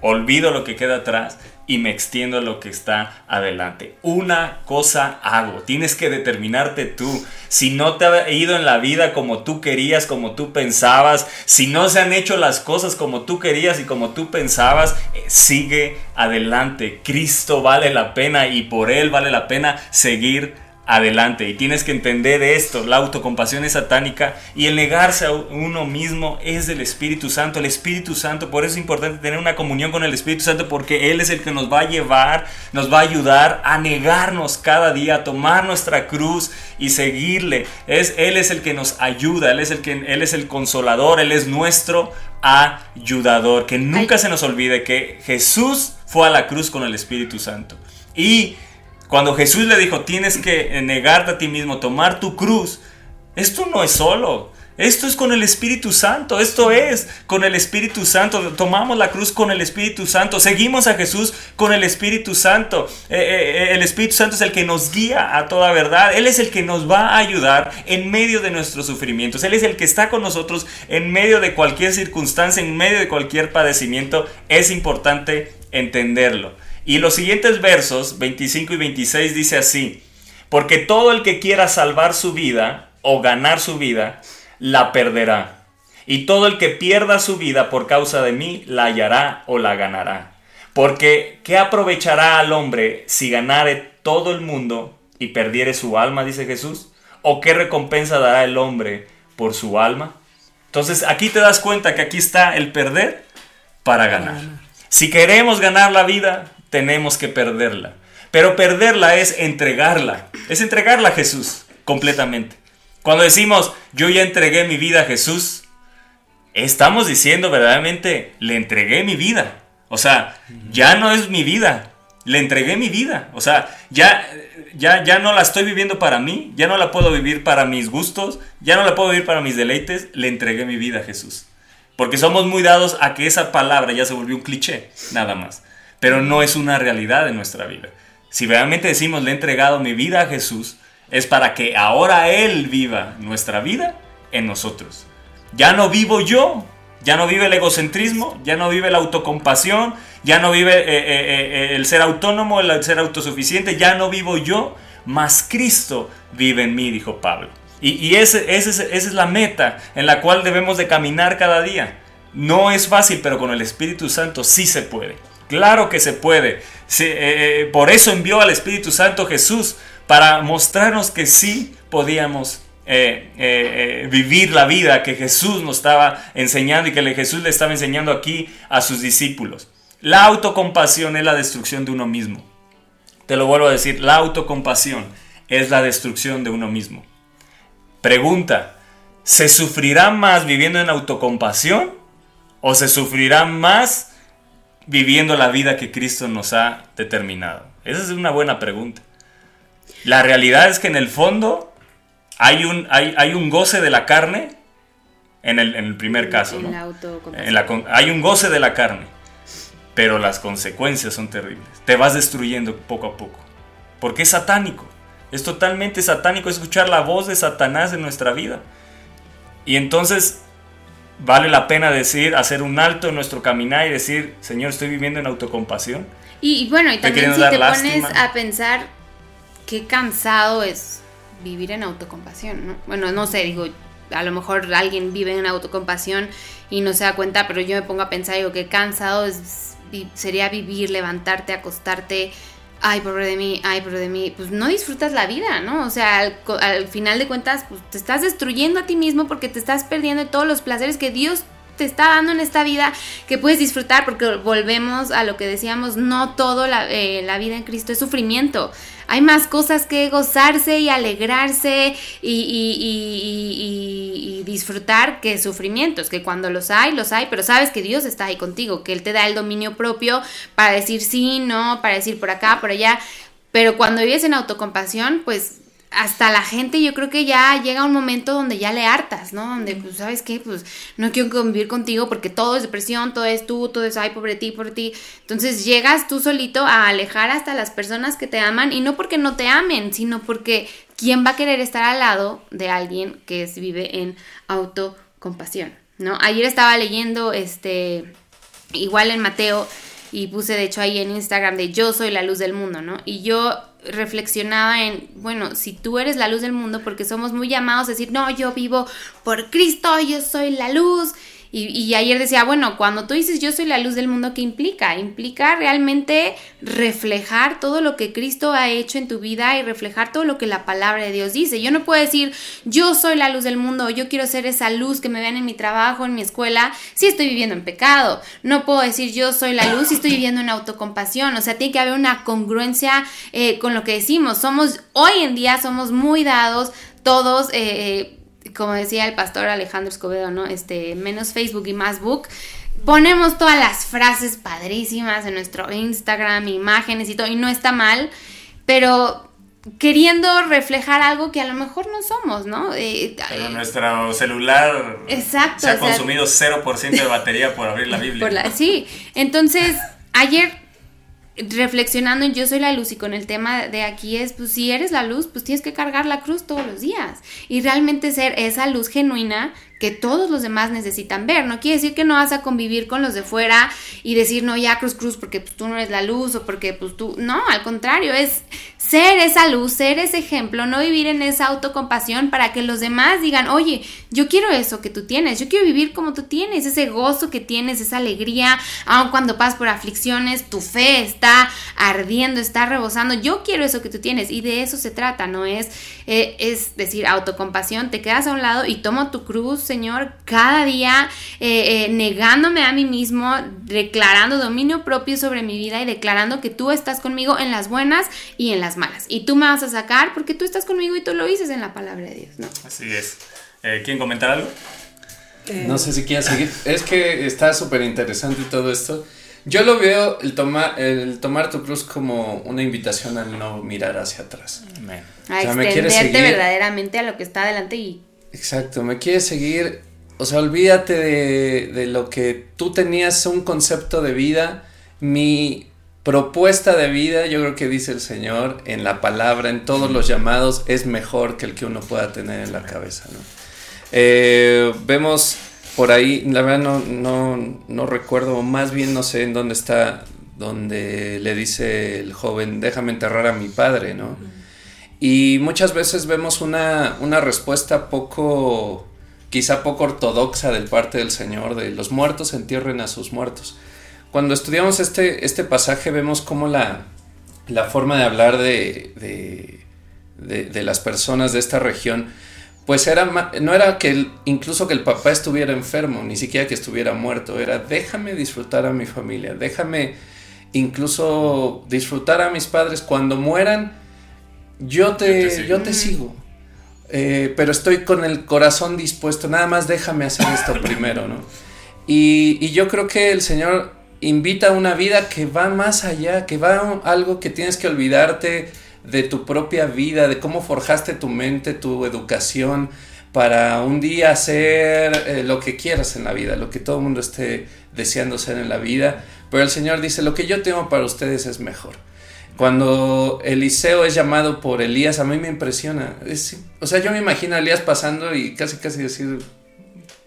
olvido lo que queda atrás y me extiendo a lo que está adelante. Una cosa hago, tienes que determinarte tú. Si no te ha ido en la vida como tú querías, como tú pensabas, si no se han hecho las cosas como tú querías y como tú pensabas, eh, sigue adelante. Cristo vale la pena y por Él vale la pena seguir adelante. Y tienes que entender esto, la autocompasión es satánica y el negarse a uno mismo es del Espíritu Santo. El Espíritu Santo, por eso es importante tener una comunión con el Espíritu Santo porque Él es el que nos va a llevar, nos va a ayudar a negarnos cada día, a tomar nuestra cruz y seguirle. Es, él es el que nos ayuda, Él es el, que, él es el consolador, Él es nuestro ayudador. Que nunca se nos olvide que Jesús fue a la cruz con el Espíritu Santo. Y cuando Jesús le dijo, tienes que negarte a ti mismo, tomar tu cruz, esto no es solo. Esto es con el Espíritu Santo, esto es con el Espíritu Santo. Tomamos la cruz con el Espíritu Santo, seguimos a Jesús con el Espíritu Santo. Eh, eh, eh, el Espíritu Santo es el que nos guía a toda verdad. Él es el que nos va a ayudar en medio de nuestros sufrimientos. Él es el que está con nosotros en medio de cualquier circunstancia, en medio de cualquier padecimiento. Es importante entenderlo. Y los siguientes versos, 25 y 26, dice así, porque todo el que quiera salvar su vida o ganar su vida, la perderá. Y todo el que pierda su vida por causa de mí, la hallará o la ganará. Porque, ¿qué aprovechará al hombre si ganare todo el mundo y perdiere su alma, dice Jesús? ¿O qué recompensa dará el hombre por su alma? Entonces aquí te das cuenta que aquí está el perder para ganar. Si queremos ganar la vida, tenemos que perderla. Pero perderla es entregarla, es entregarla a Jesús completamente. Cuando decimos, yo ya entregué mi vida a Jesús, estamos diciendo verdaderamente, le entregué mi vida. O sea, ya no es mi vida, le entregué mi vida. O sea, ya, ya, ya no la estoy viviendo para mí, ya no la puedo vivir para mis gustos, ya no la puedo vivir para mis deleites, le entregué mi vida a Jesús. Porque somos muy dados a que esa palabra ya se volvió un cliché, nada más pero no es una realidad en nuestra vida. Si realmente decimos le he entregado mi vida a Jesús, es para que ahora Él viva nuestra vida en nosotros. Ya no vivo yo, ya no vive el egocentrismo, ya no vive la autocompasión, ya no vive eh, eh, eh, el ser autónomo, el ser autosuficiente, ya no vivo yo, mas Cristo vive en mí, dijo Pablo. Y, ese, esa es la meta en la cual debemos de caminar cada día. No es fácil, pero con el Espíritu Santo sí se puede. Claro que se puede. Eh, eh, por eso envió al Espíritu Santo Jesús, para mostrarnos que sí podíamos eh, vivir la vida que Jesús nos estaba enseñando y que Jesús le estaba enseñando aquí a sus discípulos. La autocompasión es la destrucción de uno mismo. Te lo vuelvo a decir, la autocompasión es la destrucción de uno mismo. Pregunta, ¿se sufrirá más viviendo en autocompasión o se sufrirá más viviendo la vida que Cristo nos ha determinado? Esa es una buena pregunta. La realidad es que en el fondo hay un, hay, hay un goce de la carne en el, primer caso. ¿no? hay un goce de la carne, pero las consecuencias son terribles. Te vas destruyendo poco a poco. Porque es satánico. Es totalmente satánico escuchar la voz de Satanás en nuestra vida. Y entonces vale la pena decir, hacer un alto en nuestro caminar y decir, Señor, estoy viviendo en autocompasión. Y, bueno, y también si te pones a pensar qué cansado es vivir en autocompasión, ¿no? Bueno, no sé, digo, a lo mejor alguien vive en autocompasión y no se da cuenta, pero yo me pongo a pensar, digo, qué cansado es, sería vivir, levantarte, acostarte, ay, pobre de mí, ay, pobre de mí, pues no disfrutas la vida, ¿no? O sea, al, final de cuentas, pues te estás destruyendo a ti mismo porque te estás perdiendo todos los placeres que Dios te está dando en esta vida que puedes disfrutar porque volvemos a lo que decíamos, no todo la, eh, la vida en Cristo es sufrimiento hay más cosas que gozarse y alegrarse y, disfrutar que sufrimientos, que cuando los hay, los hay, pero sabes que Dios está ahí contigo, que Él te da el dominio propio para decir sí, no, para decir por acá, por allá. Pero cuando vives en autocompasión, pues hasta la gente yo creo que ya llega un momento donde ya le hartas, ¿no? Donde, pues, ¿sabes qué? Pues no quiero convivir contigo porque todo es depresión, todo es tú, todo es, ay, pobre ti, por ti. Entonces llegas tú solito a alejar hasta las personas que te aman y no porque no te amen, sino porque ¿quién va a querer estar al lado de alguien que vive en autocompasión, ¿no? Ayer estaba leyendo, este, igual en Mateo, y puse de hecho ahí en Instagram de yo soy la luz del mundo, ¿no? Y yo reflexionaba en, bueno, si tú eres la luz del mundo, porque somos muy llamados a decir, no, yo vivo por Cristo, yo soy la luz. Y, y ayer decía, bueno, cuando tú dices yo soy la luz del mundo, ¿qué implica? Implica realmente reflejar todo lo que Cristo ha hecho en tu vida y reflejar todo lo que la palabra de Dios dice. Yo no puedo decir yo soy la luz del mundo, yo quiero ser esa luz que me vean en mi trabajo, en mi escuela, si estoy viviendo en pecado. No puedo decir yo soy la luz si estoy viviendo en autocompasión. O sea, tiene que haber una congruencia eh, con lo que decimos. Somos, hoy en día somos muy dados todos. Eh, como decía el pastor Alejandro Escobedo, ¿no? Este, menos Facebook y más book. Ponemos todas las frases padrísimas en nuestro Instagram, imágenes y todo, y no está mal, pero queriendo reflejar algo que a lo mejor no somos, ¿no? Eh, pero nuestro celular Exacto, se ha consumido 0% de batería por abrir la Biblia. sí, entonces ayer reflexionando en yo soy la luz y con el tema de aquí es, pues si eres la luz, pues tienes que cargar la cruz todos los días. Y realmente ser esa luz genuina que todos los demás necesitan ver. No quiere decir que no vas a convivir con los de fuera y decir, no, ya cruz, cruz, porque pues, tú no eres la luz o porque pues tú, no, al contrario, es ser esa luz, ser ese ejemplo, no vivir en esa autocompasión para que los demás digan, oye, yo quiero eso que tú tienes, yo quiero vivir como tú tienes, ese gozo que tienes, esa alegría, aun cuando pasas por aflicciones, tu fe está ardiendo, está rebosando, yo quiero eso que tú tienes y de eso se trata, no es, eh, es decir, autocompasión, te quedas a un lado y tomo tu cruz, Señor, cada día eh, eh, negándome a mí mismo, declarando dominio propio sobre mi vida y declarando que tú estás conmigo en las buenas y en las malas. Y tú me vas a sacar porque tú estás conmigo y tú lo dices en la palabra de Dios, ¿no? Así es. Eh, ¿Quieren comentar algo? No sé si quieres seguir. Es que está súper interesante todo esto. Yo lo veo el, tomar el tomar tu cruz como una invitación a no mirar hacia atrás. A extenderte verdaderamente a lo que está adelante y Exacto, me quieres seguir, o sea, olvídate de, lo que tú tenías un concepto de vida, mi propuesta de vida, yo creo que dice el Señor en la palabra, en todos los llamados, es mejor que el que uno pueda tener en la cabeza, ¿no? Eh, vemos por ahí, la verdad no, no, no recuerdo, más bien no sé en dónde está, donde le dice el joven, déjame enterrar a mi padre, ¿no? Y muchas veces vemos una, respuesta poco, quizá poco ortodoxa del parte del Señor, de los muertos entierren a sus muertos. Cuando estudiamos este, este pasaje vemos cómo la, la forma de hablar de, de, las personas de esta región, pues era, no era que incluso que el papá estuviera enfermo, ni siquiera que estuviera muerto, era déjame disfrutar a mi familia, déjame incluso disfrutar a mis padres cuando mueran yo te, yo te sigo. Eh, pero estoy con el corazón dispuesto, nada más déjame hacer esto primero, ¿no? Y, yo creo que el Señor invita a una vida que va más allá, que va a algo que tienes que olvidarte de tu propia vida, de cómo forjaste tu mente, tu educación, para un día hacer eh, lo que quieras en la vida, lo que todo el mundo esté deseando hacer en la vida. Pero el Señor dice, lo que yo tengo para ustedes es mejor. Cuando Eliseo es llamado por Elías, a mí me impresiona. o sea, yo me imagino a Elías pasando y casi, casi decir,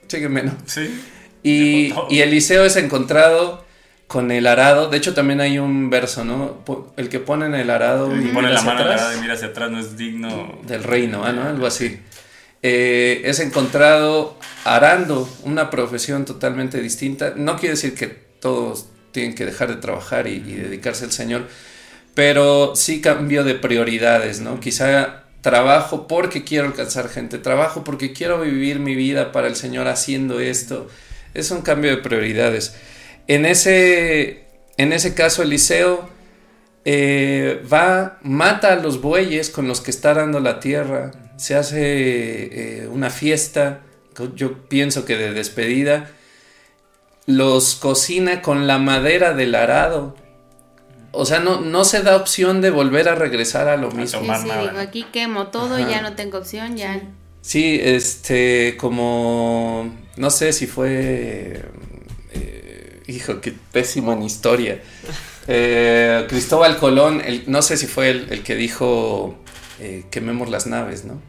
sígueme, ¿no? Sí. Y, y, Eliseo es encontrado con el arado. De hecho, también hay un verso, ¿no? El que pone en el arado y pone la mano en el arado y mira hacia atrás no es digno del reino, ¿no? Algo así. Eh, es encontrado arando una profesión totalmente distinta. No quiere decir que todos tienen que dejar de trabajar y, y dedicarse al Señor, pero sí cambio de prioridades, ¿no? Quizá trabajo porque quiero alcanzar gente, trabajo porque quiero vivir mi vida para el Señor haciendo esto. Es un cambio de prioridades. En ese, en ese caso, Eliseo eh, va, mata a los bueyes con los que está dando la tierra, se hace eh, una fiesta, yo pienso que de despedida, los cocina con la madera del arado o sea, no, no se da opción de volver a regresar a lo mismo. Sí, sí, digo, aquí quemo todo, y ya no tengo opción, ya. Sí, este, como, no sé si fue, eh, hijo, qué pésimo en historia. Eh, Cristóbal Colón, no sé si fue el, que dijo, eh, quememos las naves, ¿no?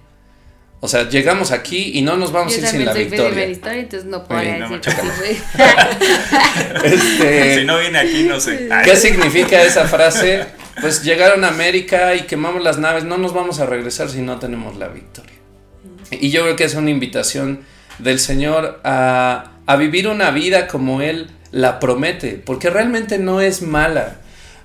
O sea, llegamos aquí y no nos vamos a ir sin la victoria. historia, entonces no puedo decir este, si no viene aquí, no sé. ¿Qué significa esa frase? Pues llegaron a América y quemamos las naves, no nos vamos a regresar si no tenemos la victoria. Y yo creo que es una invitación del Señor a a vivir una vida como Él la promete, porque realmente no es mala,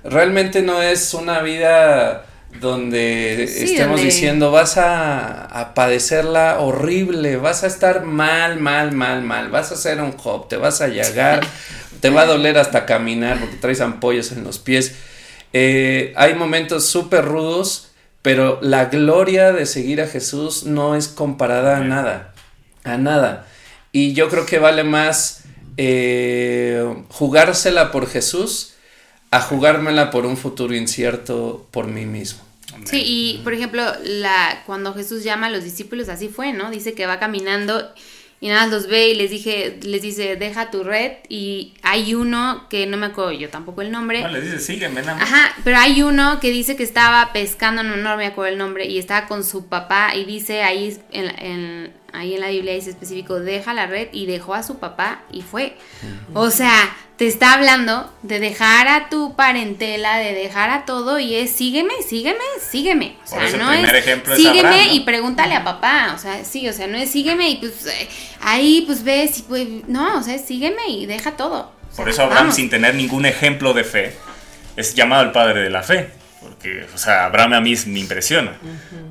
realmente no es una vida donde Sí, estemos donde- diciendo vas a, a padecerla horrible, vas a estar mal, mal, mal, mal, vas a hacer un hop, te vas a llagar, te va a doler hasta caminar porque traes ampollas en los pies. Eh, hay momentos súper rudos, pero la gloria de seguir a Jesús no es comparada a nada, a nada. Y yo creo que vale más eh, jugársela por Jesús a jugármela por un futuro incierto por mí mismo. Sí, y por ejemplo, la, cuando Jesús llama a los discípulos, así fue, ¿no? Dice que va caminando y nada más los ve y les dije, les dice, deja tu red. Y hay uno que no me acuerdo yo tampoco el nombre. No, le dice, sígueme nada más. Ajá, pero hay uno que dice que estaba pescando, no, no me acuerdo el nombre, y estaba con su papá y dice ahí en, en- ahí en la Biblia dice específico, deja la red y dejó a su papá y fue. O sea, te está hablando de dejar a tu parentela, de dejar a todo y es sígueme, sígueme, sígueme. O sea, no primer es ejemplo es sígueme Abraham, ¿no? y pregúntale a papá, o sea, sí, o sea, no es sígueme y pues eh, ahí pues ves y pues no, o sea, sígueme y deja todo. O Por eso Abraham, vamos. sin tener ningún ejemplo de fe, es llamado el padre de la fe. Porque, o sea, Abraham a mí me impresiona.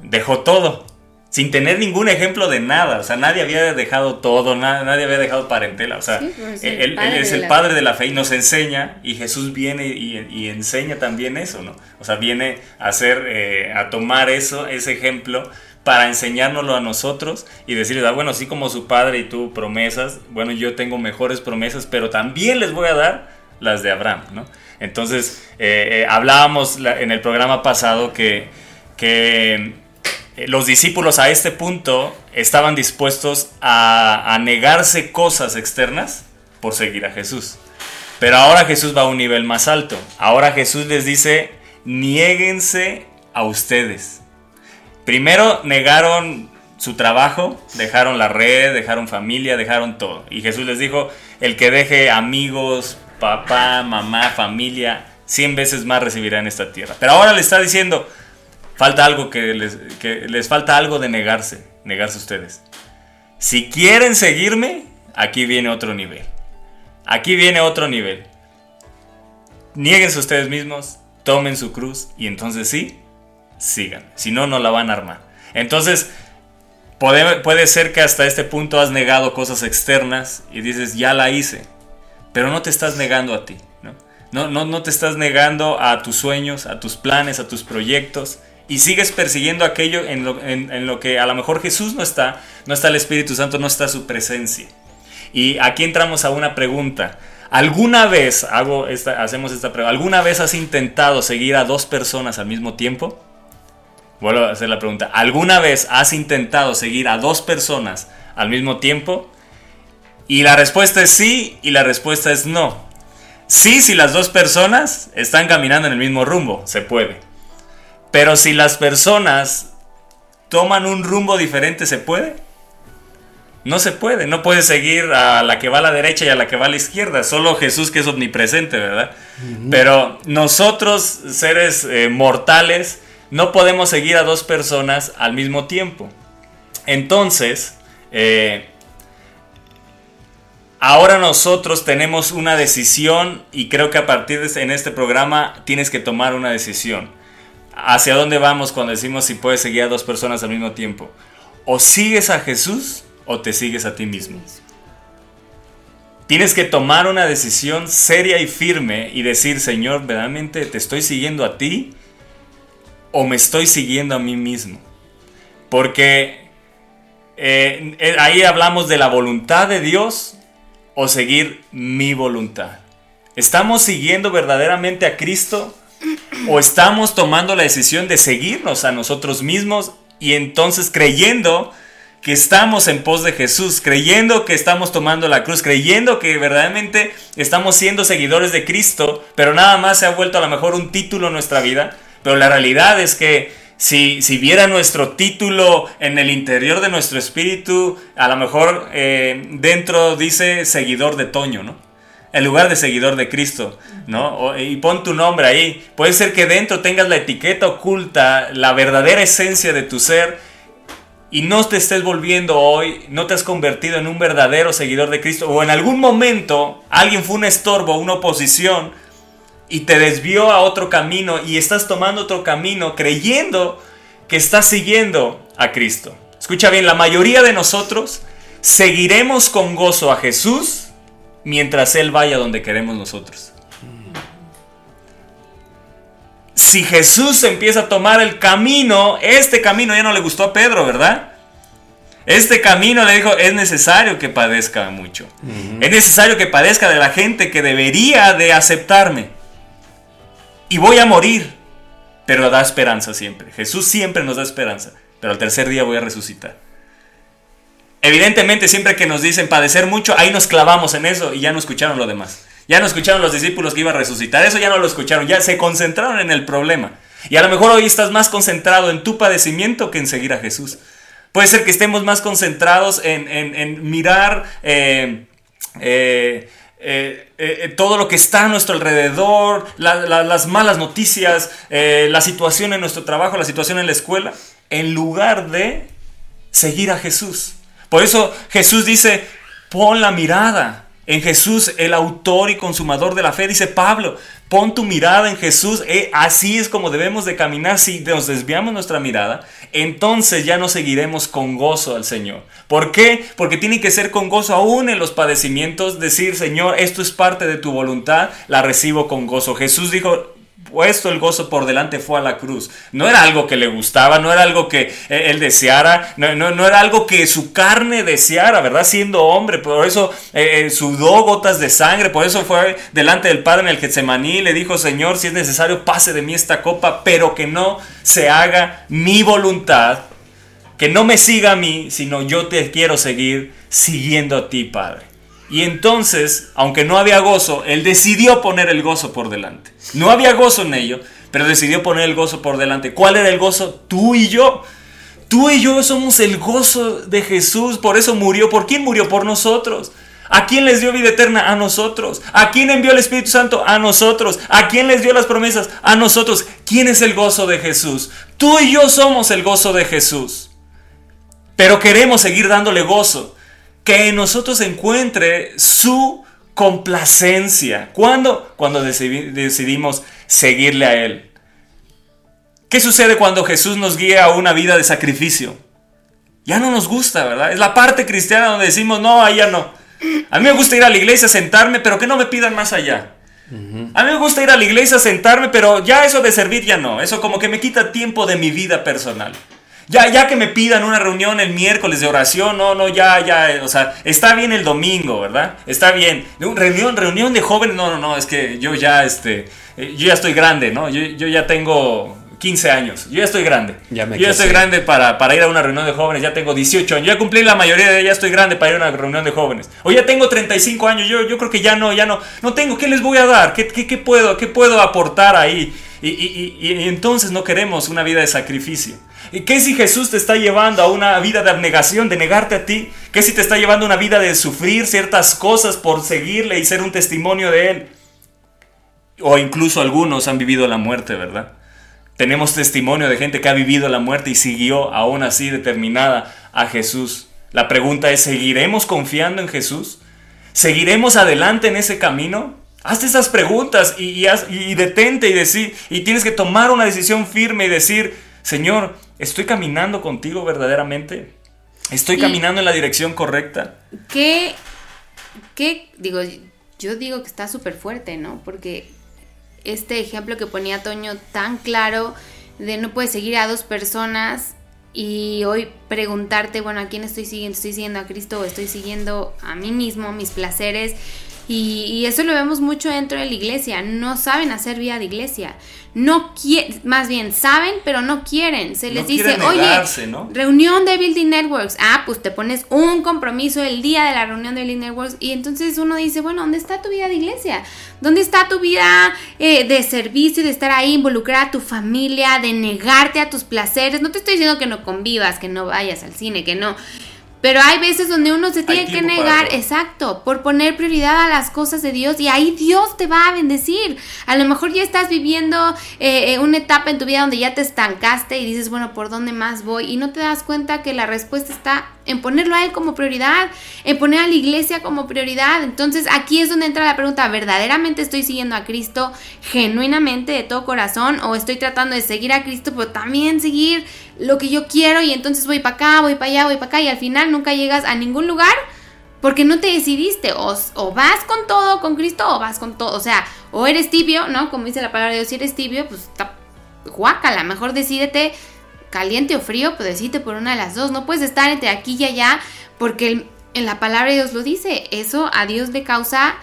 Dejó todo, sin tener ningún ejemplo de nada. O sea, nadie había dejado todo, na- nadie había dejado parentela. O sea, Sí, pues, él, padre es el padre de la fe y nos enseña, y Jesús viene y, y enseña también eso, ¿no? O sea, viene a hacer, eh, a tomar eso, ese ejemplo para enseñárnoslo a nosotros y decirles, ah, bueno, así como su padre y tú promesas, bueno, yo tengo mejores promesas, pero también les voy a dar las de Abraham, ¿no? Entonces, eh, eh, hablábamos en el programa pasado que, que los discípulos a este punto estaban dispuestos a, a negarse cosas externas por seguir a Jesús. Pero ahora Jesús va a un nivel más alto. Ahora Jesús les dice, niéguense a ustedes. Primero negaron su trabajo, dejaron la red, dejaron familia, dejaron todo. Y Jesús les dijo, el que deje amigos, papá, mamá, familia, 100 veces más recibirá en esta tierra. Pero ahora le está diciendo, falta algo que les, falta algo de negarse, negarse ustedes. Si quieren seguirme, aquí viene otro nivel. Aquí viene otro nivel. Niéguense ustedes mismos, tomen su cruz y entonces sí, sigan. Si no, no la van a armar. Entonces, puede, puede ser que hasta este punto has negado cosas externas y dices, ya la hice. Pero no te estás negando a ti. No, no, no te estás negando a tus sueños, a tus planes, a tus proyectos. Y sigues persiguiendo aquello en lo, en- lo que a lo mejor Jesús no está, no está el Espíritu Santo, no está su presencia. Y aquí entramos a una pregunta. ¿Alguna vez, hago esta, hacemos esta pregunta, ¿alguna vez has intentado seguir a dos personas al mismo tiempo? Vuelvo a hacer la pregunta. ¿Alguna vez has intentado seguir a dos personas al mismo tiempo? Y la respuesta es sí y la respuesta es no. Sí, si las dos personas están caminando en el mismo rumbo, se puede. Pero si las personas toman un rumbo diferente, ¿se puede? No se puede, no puedes seguir a la que va a la derecha y a la que va a la izquierda, solo Jesús que es omnipresente, ¿verdad? Pero nosotros, seres eh, mortales, no podemos seguir a dos personas al mismo tiempo. Entonces, eh, ahora nosotros tenemos una decisión y creo que a partir de este, en este programa tienes que tomar una decisión. ¿Hacia dónde vamos cuando decimos si puedes seguir a dos personas al mismo tiempo? O sigues a Jesús o te sigues a ti mismo. Tienes que tomar una decisión seria y firme y decir, Señor, verdaderamente te estoy siguiendo a ti o me estoy siguiendo a mí mismo. Porque eh, eh, ahí hablamos de la voluntad de Dios o seguir mi voluntad. ¿Estamos siguiendo verdaderamente a Cristo o estamos tomando la decisión de seguirnos a nosotros mismos y entonces creyendo que estamos en pos de Jesús, creyendo que estamos tomando la cruz, creyendo que verdaderamente estamos siendo seguidores de Cristo, pero nada más se ha vuelto a lo mejor un título en nuestra vida, pero la realidad es que si, si viera nuestro título en el interior de nuestro espíritu, a lo mejor eh, dentro dice seguidor de Toño, ¿no? En lugar de seguidor de Cristo, ¿no? Y pon tu nombre ahí. Puede ser que dentro tengas la etiqueta oculta, la verdadera esencia de tu ser, y no te estés volviendo hoy, no te has convertido en un verdadero seguidor de Cristo, o en algún momento alguien fue un estorbo, una oposición, y te desvió a otro camino y estás tomando otro camino creyendo que estás siguiendo a Cristo. Escucha bien, la mayoría de nosotros seguiremos con gozo a Jesús mientras Él vaya donde queremos nosotros. Si Jesús empieza a tomar el camino, este camino ya no le gustó a Pedro, ¿verdad? Este camino le dijo, es necesario que padezca mucho. Es necesario que padezca de la gente que debería de aceptarme. Y voy a morir. Pero da esperanza siempre. Jesús siempre nos da esperanza. Pero al tercer día voy a resucitar. Evidentemente, siempre que nos dicen padecer mucho, ahí nos clavamos en eso y ya no escucharon lo demás. Ya no escucharon los discípulos que iba a resucitar. Eso ya no lo escucharon. Ya se concentraron en el problema. Y a lo mejor hoy estás más concentrado en tu padecimiento que en seguir a Jesús. Puede ser que estemos más concentrados en, en- mirar eh, eh, eh, todo lo que está a nuestro alrededor, la- la- las malas noticias, la situación en nuestro trabajo, la situación en la escuela, en lugar de seguir a Jesús. Por eso Jesús dice, pon la mirada en Jesús, el autor y consumador de la fe, dice Pablo, pon tu mirada en Jesús, Eh, así es como debemos de caminar, si nos desviamos nuestra mirada, entonces ya no seguiremos con gozo al Señor. ¿Por qué? Porque tiene que ser con gozo aún en los padecimientos, decir, Señor, esto es parte de tu voluntad, la recibo con gozo. Jesús dijo, puesto el gozo por delante fue a la cruz. No era algo que le gustaba, no era algo que eh, él deseara, no, no- no era algo que su carne deseara, ¿verdad? Siendo hombre, por eso eh, eh, sudó gotas de sangre, por eso fue delante del Padre en el Getsemaní, le dijo, Señor, si es necesario, pase de mí esta copa, pero que no se haga mi voluntad, que no me siga a mí, sino yo te quiero seguir siguiendo a ti, Padre. Y entonces, aunque no había gozo, él decidió poner el gozo por delante. No había gozo en ello, pero decidió poner el gozo por delante. ¿Cuál era el gozo? Tú y yo. Tú y yo somos el gozo de Jesús, por eso murió. ¿Por quién murió? Por nosotros. ¿A quién les dio vida eterna? A nosotros. ¿A quién envió el Espíritu Santo? A nosotros. ¿A quién les dio las promesas? A nosotros. ¿Quién es el gozo de Jesús? Tú y yo somos el gozo de Jesús. Pero queremos seguir dándole gozo. Que en nosotros encuentre su complacencia. ¿Cuándo? Cuando decidi- decidimos seguirle a Él. ¿Qué sucede cuando Jesús nos guía a una vida de sacrificio? Ya no nos gusta, ¿verdad? Es la parte cristiana donde decimos, no, allá no. A mí me gusta ir a la iglesia, sentarme, pero que no me pidan más allá. A mí me gusta ir a la iglesia, sentarme, pero ya eso de servir ya no. Eso como que me quita tiempo de mi vida personal. Ya, ya que me pidan una reunión el miércoles de oración, no, no, ya, ya, o sea, está bien el domingo, ¿verdad? Está bien. Un Reunión, reunión de jóvenes, no, no, no, es que yo ya, este, eh, yo ya estoy grande, ¿no? Yo, yo ya tengo 15 años, yo ya estoy grande. Ya me yo ya estoy grande para, para ir a una reunión de jóvenes, ya tengo 18 años, ya cumplí la mayoría de ya estoy grande para ir a una reunión de jóvenes. O ya tengo 35 años, yo, yo creo que ya no, ya no, no tengo, ¿qué les voy a dar? ¿Qué, qué, qué puedo, qué puedo aportar ahí? Y, y- y- y entonces no queremos una vida de sacrificio. ¿Y qué si Jesús te está llevando a una vida de abnegación, de negarte a ti? ¿Qué si te está llevando a una vida de sufrir ciertas cosas por seguirle y ser un testimonio de Él? O incluso algunos han vivido la muerte, ¿verdad? Tenemos testimonio de gente que ha vivido la muerte y siguió aún así determinada a Jesús. La pregunta es, ¿seguiremos confiando en Jesús? ¿Seguiremos adelante en ese camino? Hazte esas preguntas y, haz- y detente y decir, y tienes que tomar una decisión firme y decir, Señor, ¿estoy caminando contigo verdaderamente? ¿Estoy caminando en la dirección correcta? ¿Qué, qué, digo, yo digo que está súper fuerte, ¿no? Porque este ejemplo que ponía Toño tan claro de no puedes seguir a dos personas y hoy preguntarte, bueno, ¿a quién estoy siguiendo? ¿Estoy siguiendo a Cristo o estoy siguiendo a mí mismo, mis placeres? Y, y eso lo vemos mucho dentro de la iglesia. No saben hacer vida de iglesia. No quieren, más bien saben, pero no quieren. Se les No dice, oye, ¿no? Reunión de Building Networks. Ah, pues te pones un compromiso el día de la reunión de Building Networks y entonces uno dice, bueno, ¿dónde está tu vida de iglesia? ¿Dónde está tu vida eh, de servicio, de estar ahí, involucrar a tu familia, de negarte a tus placeres? No te estoy diciendo que no convivas, que no vayas al cine, que no. Pero hay veces donde uno se tiene que negar, exacto, por poner prioridad a las cosas de Dios y ahí Dios te va a bendecir. A lo mejor ya estás viviendo eh, eh, una etapa en tu vida donde ya te estancaste y dices, bueno, ¿por dónde más voy? Y no te das cuenta que la respuesta está en ponerlo a Él como prioridad, en poner a la iglesia como prioridad. Entonces aquí es donde entra la pregunta, ¿verdaderamente estoy siguiendo a Cristo genuinamente de todo corazón o estoy tratando de seguir a Cristo, pero también seguir lo que yo quiero y entonces voy para acá, voy para allá, voy para acá y al final nunca llegas a ningún lugar porque no te decidiste o, vas con todo con Cristo o vas con todo, o sea, o eres tibio, ¿no? Como dice la palabra de Dios, si eres tibio, pues guácala, mejor decídete caliente o frío, pues decídete por una de las dos, no puedes estar entre aquí y allá porque en la palabra de Dios lo dice, eso a Dios le causa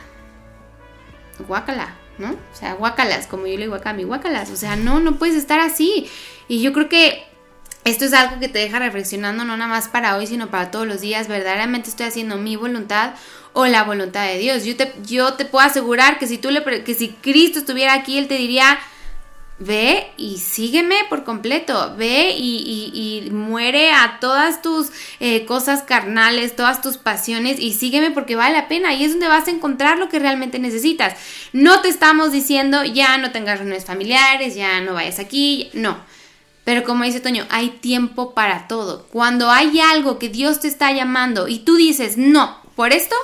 guácala, ¿no? O sea, guácalas, como yo le digo acá a mi guácalas. O sea, no, no puedes estar así. Y yo creo que esto es algo que te deja reflexionando no nada más para hoy, sino para todos los días. Verdaderamente estoy haciendo mi voluntad o la voluntad de Dios. Yo te, yo te puedo asegurar que si tú le, que si Cristo estuviera aquí, Él te diría, ve y sígueme por completo, ve y, muere a todas tus eh, cosas carnales, todas tus pasiones y sígueme porque vale la pena y es donde vas a encontrar lo que realmente necesitas. No te estamos diciendo ya no tengas reuniones familiares, ya no vayas aquí, no. Pero como dice Toño, hay tiempo para todo. Cuando hay algo que Dios te está llamando y tú dices, no, por esto,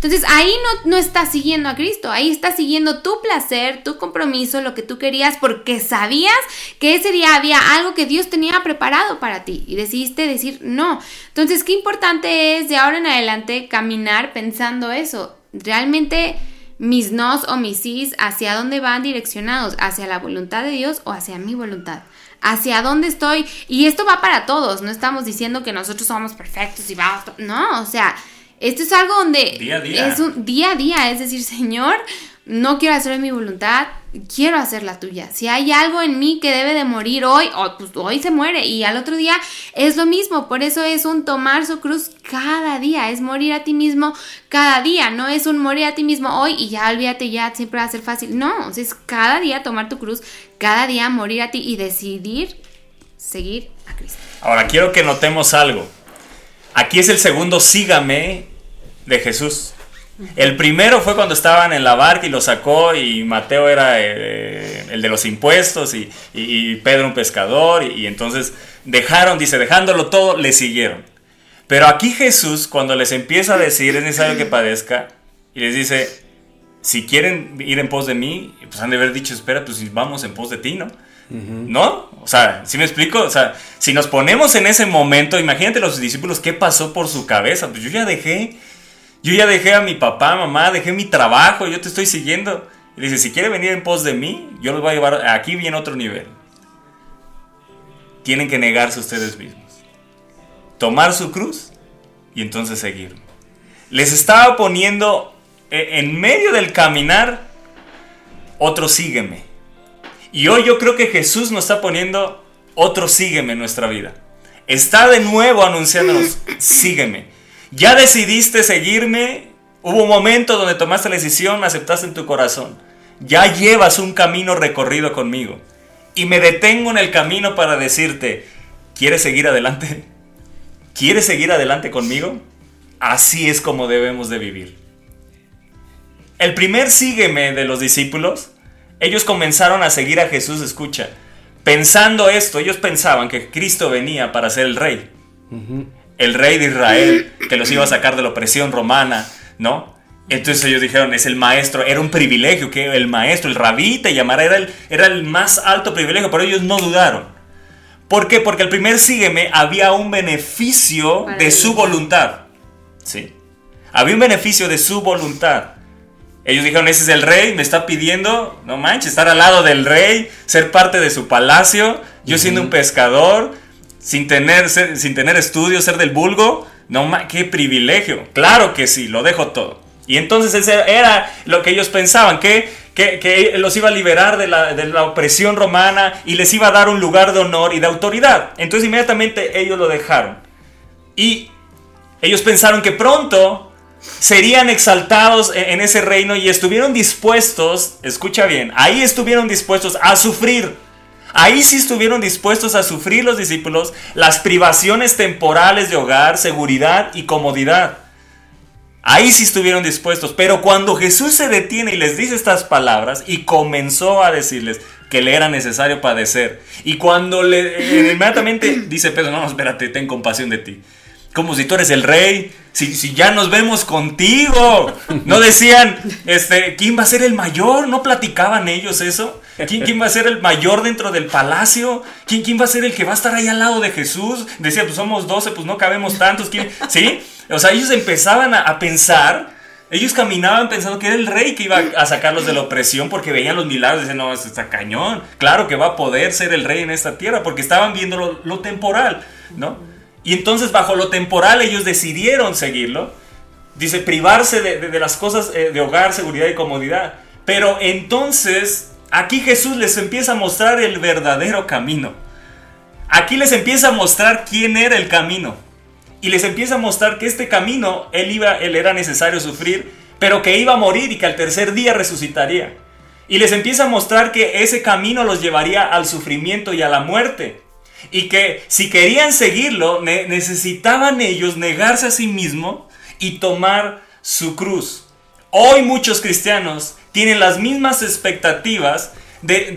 entonces ahí no, no estás siguiendo a Cristo, ahí estás siguiendo tu placer, tu compromiso, lo que tú querías, porque sabías que ese día había algo que Dios tenía preparado para ti y decidiste decir no. Entonces, qué importante es de ahora en adelante caminar pensando eso. Realmente mis nos o mis sís, ¿hacia dónde van direccionados? ¿Hacia la voluntad de Dios o hacia mi voluntad? ¿Hacia dónde estoy? Y esto va para todos, no estamos diciendo que nosotros somos perfectos y vamos, no, o sea, esto es algo donde Día a día. es un día a día, es decir, Señor, no quiero hacer mi voluntad, quiero hacer la tuya. Si hay algo en mí que debe de morir hoy, oh, pues hoy se muere y al otro día es lo mismo. Por eso es un tomar su cruz cada día, es morir a ti mismo cada día, no es un morir a ti mismo hoy y ya olvídate, ya siempre va a ser fácil. No, es cada día tomar tu cruz, cada día morir a ti y decidir seguir a Cristo. Ahora quiero que notemos algo. Aquí es el segundo sígame de Jesús. El primero fue cuando estaban en la barca y lo sacó y Mateo era eh, el de los impuestos y, y- Pedro un pescador y, y entonces dejaron, dice, dejándolo todo, le siguieron. Pero aquí Jesús cuando les empieza a decir es necesario que padezca y les dice, si quieren ir en pos de mí, pues han de haber dicho, espera, pues vamos en pos de ti, ¿no? ¿No? O sea, ¿sí me explico? O sea, si nos ponemos en ese momento, imagínate los discípulos, ¿qué pasó por su cabeza? Pues yo ya dejé, yo ya dejé a mi papá, mamá, dejé mi trabajo, yo te estoy siguiendo. Y dice, si quiere venir en pos de mí, yo los voy a llevar, aquí viene otro nivel. Tienen que negarse ustedes mismos. Tomar su cruz y entonces seguir. Les estaba poniendo eh, en medio del caminar otro sígueme. Y hoy yo creo que Jesús nos está poniendo otro sígueme en nuestra vida. Está de nuevo anunciándonos, sígueme. Ya decidiste seguirme. Hubo un momento donde tomaste la decisión, aceptaste en tu corazón. Ya llevas un camino recorrido conmigo. Y me detengo en el camino para decirte, ¿quieres seguir adelante? ¿Quieres seguir adelante conmigo? Así es como debemos de vivir. El primer sígueme de los discípulos, ellos comenzaron a seguir a Jesús, escucha, pensando esto, ellos pensaban que Cristo venía para ser el rey, el rey de Israel, que los iba a sacar de la opresión romana, ¿no? Entonces ellos dijeron, es el maestro, era un privilegio que el maestro, el rabí te llamara, era el, era el más alto privilegio, pero ellos no dudaron. ¿Por qué? Porque el primer sígueme había un beneficio de su voluntad. Sí. Había un beneficio de su voluntad. Ellos dijeron, ese es el rey, me está pidiendo, no manches, estar al lado del rey, ser parte de su palacio, yo siendo un pescador, sin tener, ser- sin tener estudios, ser del vulgo, no ma- qué privilegio. Claro que sí, lo dejo todo. Y entonces ese era lo que ellos pensaban, que, que, que los iba a liberar de la, de la opresión romana y les iba a dar un lugar de honor y de autoridad. Entonces inmediatamente ellos lo dejaron. Y ellos pensaron que pronto serían exaltados e- en ese reino y estuvieron dispuestos, escucha bien, ahí estuvieron dispuestos a sufrir, Ahí sí estuvieron dispuestos a sufrir los discípulos las privaciones temporales de hogar, seguridad y comodidad. Ahí sí estuvieron dispuestos. Pero cuando Jesús se detiene y les dice estas palabras y comenzó a decirles que le era necesario padecer. Y cuando le eh, inmediatamente dice Pedro, no, espérate, ten compasión de ti. Como si tú eres el rey, si, si ya nos vemos contigo. No decían, este, ¿quién va a ser el mayor? ¿No platicaban ellos eso? ¿Quién, quién va a ser el mayor dentro del palacio? ¿Quién, ¿Quién va a ser el que va a estar ahí al lado de Jesús? Decía, pues somos 12, pues no cabemos tantos. ¿Sí? O sea, ellos empezaban a, pensar ellos caminaban pensando que era el rey que iba a sacarlos de la opresión porque veían los milagros decían, no, esto está cañón. Claro que va a poder ser el rey en esta tierra porque estaban viendo lo, lo temporal, ¿no? Y entonces bajo lo temporal ellos decidieron seguirlo. Dice, privarse de, de- las cosas eh, de hogar, seguridad y comodidad. Pero entonces aquí Jesús les empieza a mostrar el verdadero camino. Aquí les empieza a mostrar quién era el camino. Y les empieza a mostrar que este camino él iba, él era necesario sufrir, pero que iba a morir y que al tercer día resucitaría. Y les empieza a mostrar que ese camino los llevaría al sufrimiento y a la muerte. Y que si querían seguirlo, ne- necesitaban ellos negarse a sí mismos y tomar su cruz. Hoy muchos cristianos tienen las mismas expectativas de-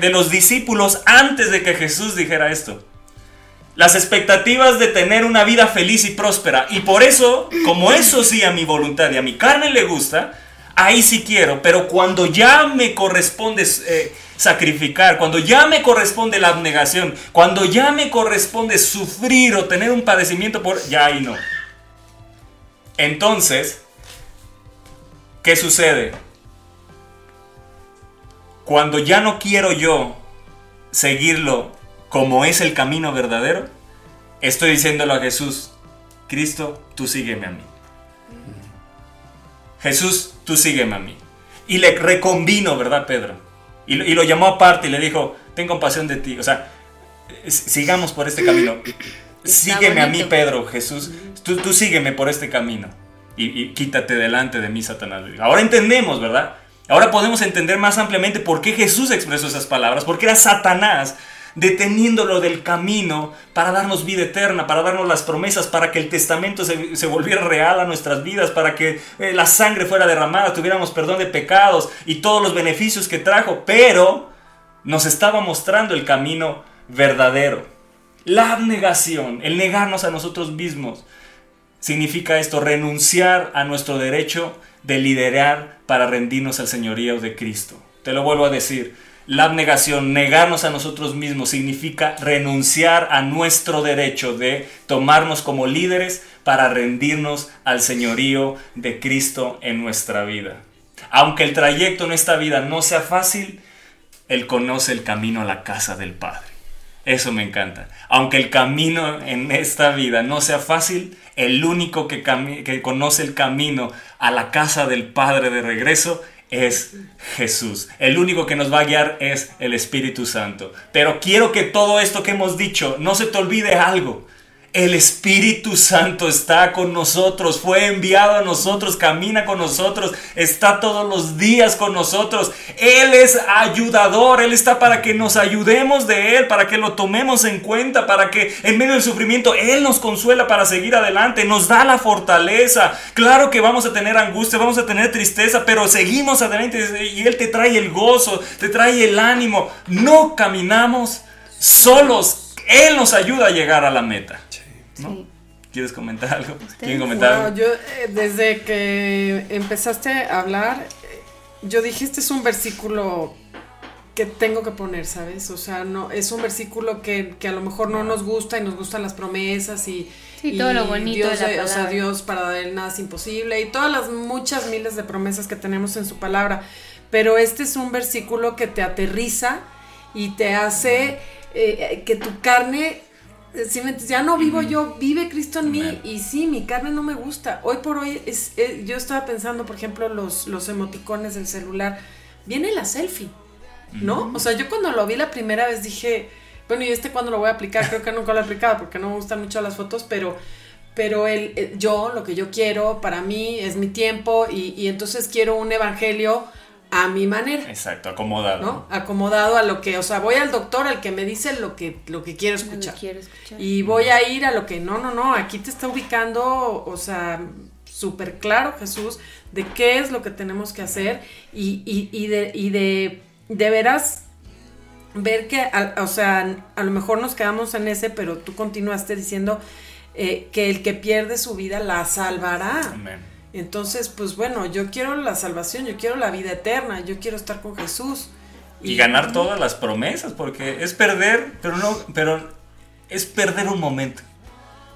de los discípulos antes de que Jesús dijera esto. Las expectativas de tener una vida feliz y próspera. Y por eso, como eso sí a mi voluntad y a mi carne le gusta, ahí sí quiero. Pero cuando ya me corresponde eh, sacrificar, cuando ya me corresponde la abnegación, cuando ya me corresponde sufrir o tener un padecimiento por... Ya ahí no. Entonces, ¿qué sucede? Cuando ya no quiero yo seguirlo como es el camino verdadero, estoy diciéndolo a Jesús, Cristo, tú sígueme a mí. Jesús, tú sígueme a mí. Y le reconvino, ¿verdad, Pedro? Y, lo- y lo llamó aparte y le dijo, ten compasión de ti. O sea, sigamos por este camino. Sígueme a mí. Pedro, Jesús. Tú, tú sígueme por este camino. Y, y quítate delante de mí, Satanás. Ahora entendemos, ¿verdad? Ahora podemos entender más ampliamente por qué Jesús expresó esas palabras. Porque era Satanás deteniéndolo del camino para darnos vida eterna, para darnos las promesas, para que el testamento se, volviera real a nuestras vidas, para que eh, la sangre fuera derramada, tuviéramos perdón de pecados y todos los beneficios que trajo. Pero nos estaba mostrando el camino verdadero. La abnegación, el negarnos a nosotros mismos, significa esto, renunciar a nuestro derecho de liderar para rendirnos al señorío de Cristo. Te lo vuelvo a decir, la abnegación, negarnos a nosotros mismos, significa renunciar a nuestro derecho de tomarnos como líderes para rendirnos al señorío de Cristo en nuestra vida. Aunque el trayecto en esta vida no sea fácil, Él conoce el camino a la casa del Padre. Eso me encanta. Aunque el camino en esta vida no sea fácil, el único que, que conoce el camino a la casa del Padre de regreso es Jesús. El único que nos va a guiar es el Espíritu Santo. Pero quiero que todo esto que hemos dicho no se te olvide algo. El Espíritu Santo está con nosotros, fue enviado a nosotros, camina con nosotros, está todos los días con nosotros. Él es ayudador, Él está para que nos ayudemos de Él, para que lo tomemos en cuenta, para que en medio del sufrimiento Él nos consuela para seguir adelante, nos da la fortaleza. Claro que vamos a tener angustia, vamos a tener tristeza, pero seguimos adelante y Él te trae el gozo, te trae el ánimo. No caminamos solos, Él nos ayuda a llegar a la meta. ¿No? Sí. ¿Quieres comentar algo? ¿Quieren comentar algo? yo eh, desde que empezaste a hablar, eh, yo dije, este es un versículo que tengo que poner, ¿sabes? O sea, no es un versículo que, que a lo mejor no nos gusta y nos gustan las promesas y, Sí, y todo lo bonito Dios, de la o sea. Dios para él nada es imposible y todas las muchas miles de promesas que tenemos en su palabra. Pero este es un versículo que te aterriza y te hace eh, que tu carne si me ya no vivo yo, vive Cristo en mí y sí, mi carne no me gusta. Hoy por hoy es, eh, yo estaba pensando, por ejemplo, los, los emoticones del celular. Viene la selfie, ¿no? O sea, yo cuando lo vi la primera vez dije, bueno, ¿y este cuándo lo voy a aplicar? Creo que nunca lo he aplicado porque no me gustan mucho las fotos, pero, pero el, el- yo, lo que yo quiero para mí es mi tiempo y, y entonces quiero un evangelio a mi manera. Exacto, acomodado. ¿no? Acomodado a lo que, o sea, voy al doctor al que me dice lo que, lo que quiero lo escuchar. Y voy a ir a lo que, no, no, no, aquí te está ubicando, o sea, súper claro Jesús, de qué es lo que tenemos que hacer y, y, y de, y de, de veras ver que, a- o sea, a lo mejor nos quedamos en ese, pero tú continuaste diciendo eh, que el que pierde su vida la salvará. Amén. Entonces, pues bueno, yo quiero la salvación, yo quiero la vida eterna, yo quiero estar con Jesús. Y ganar todas las promesas, porque es perder, pero no, pero es perder un momento.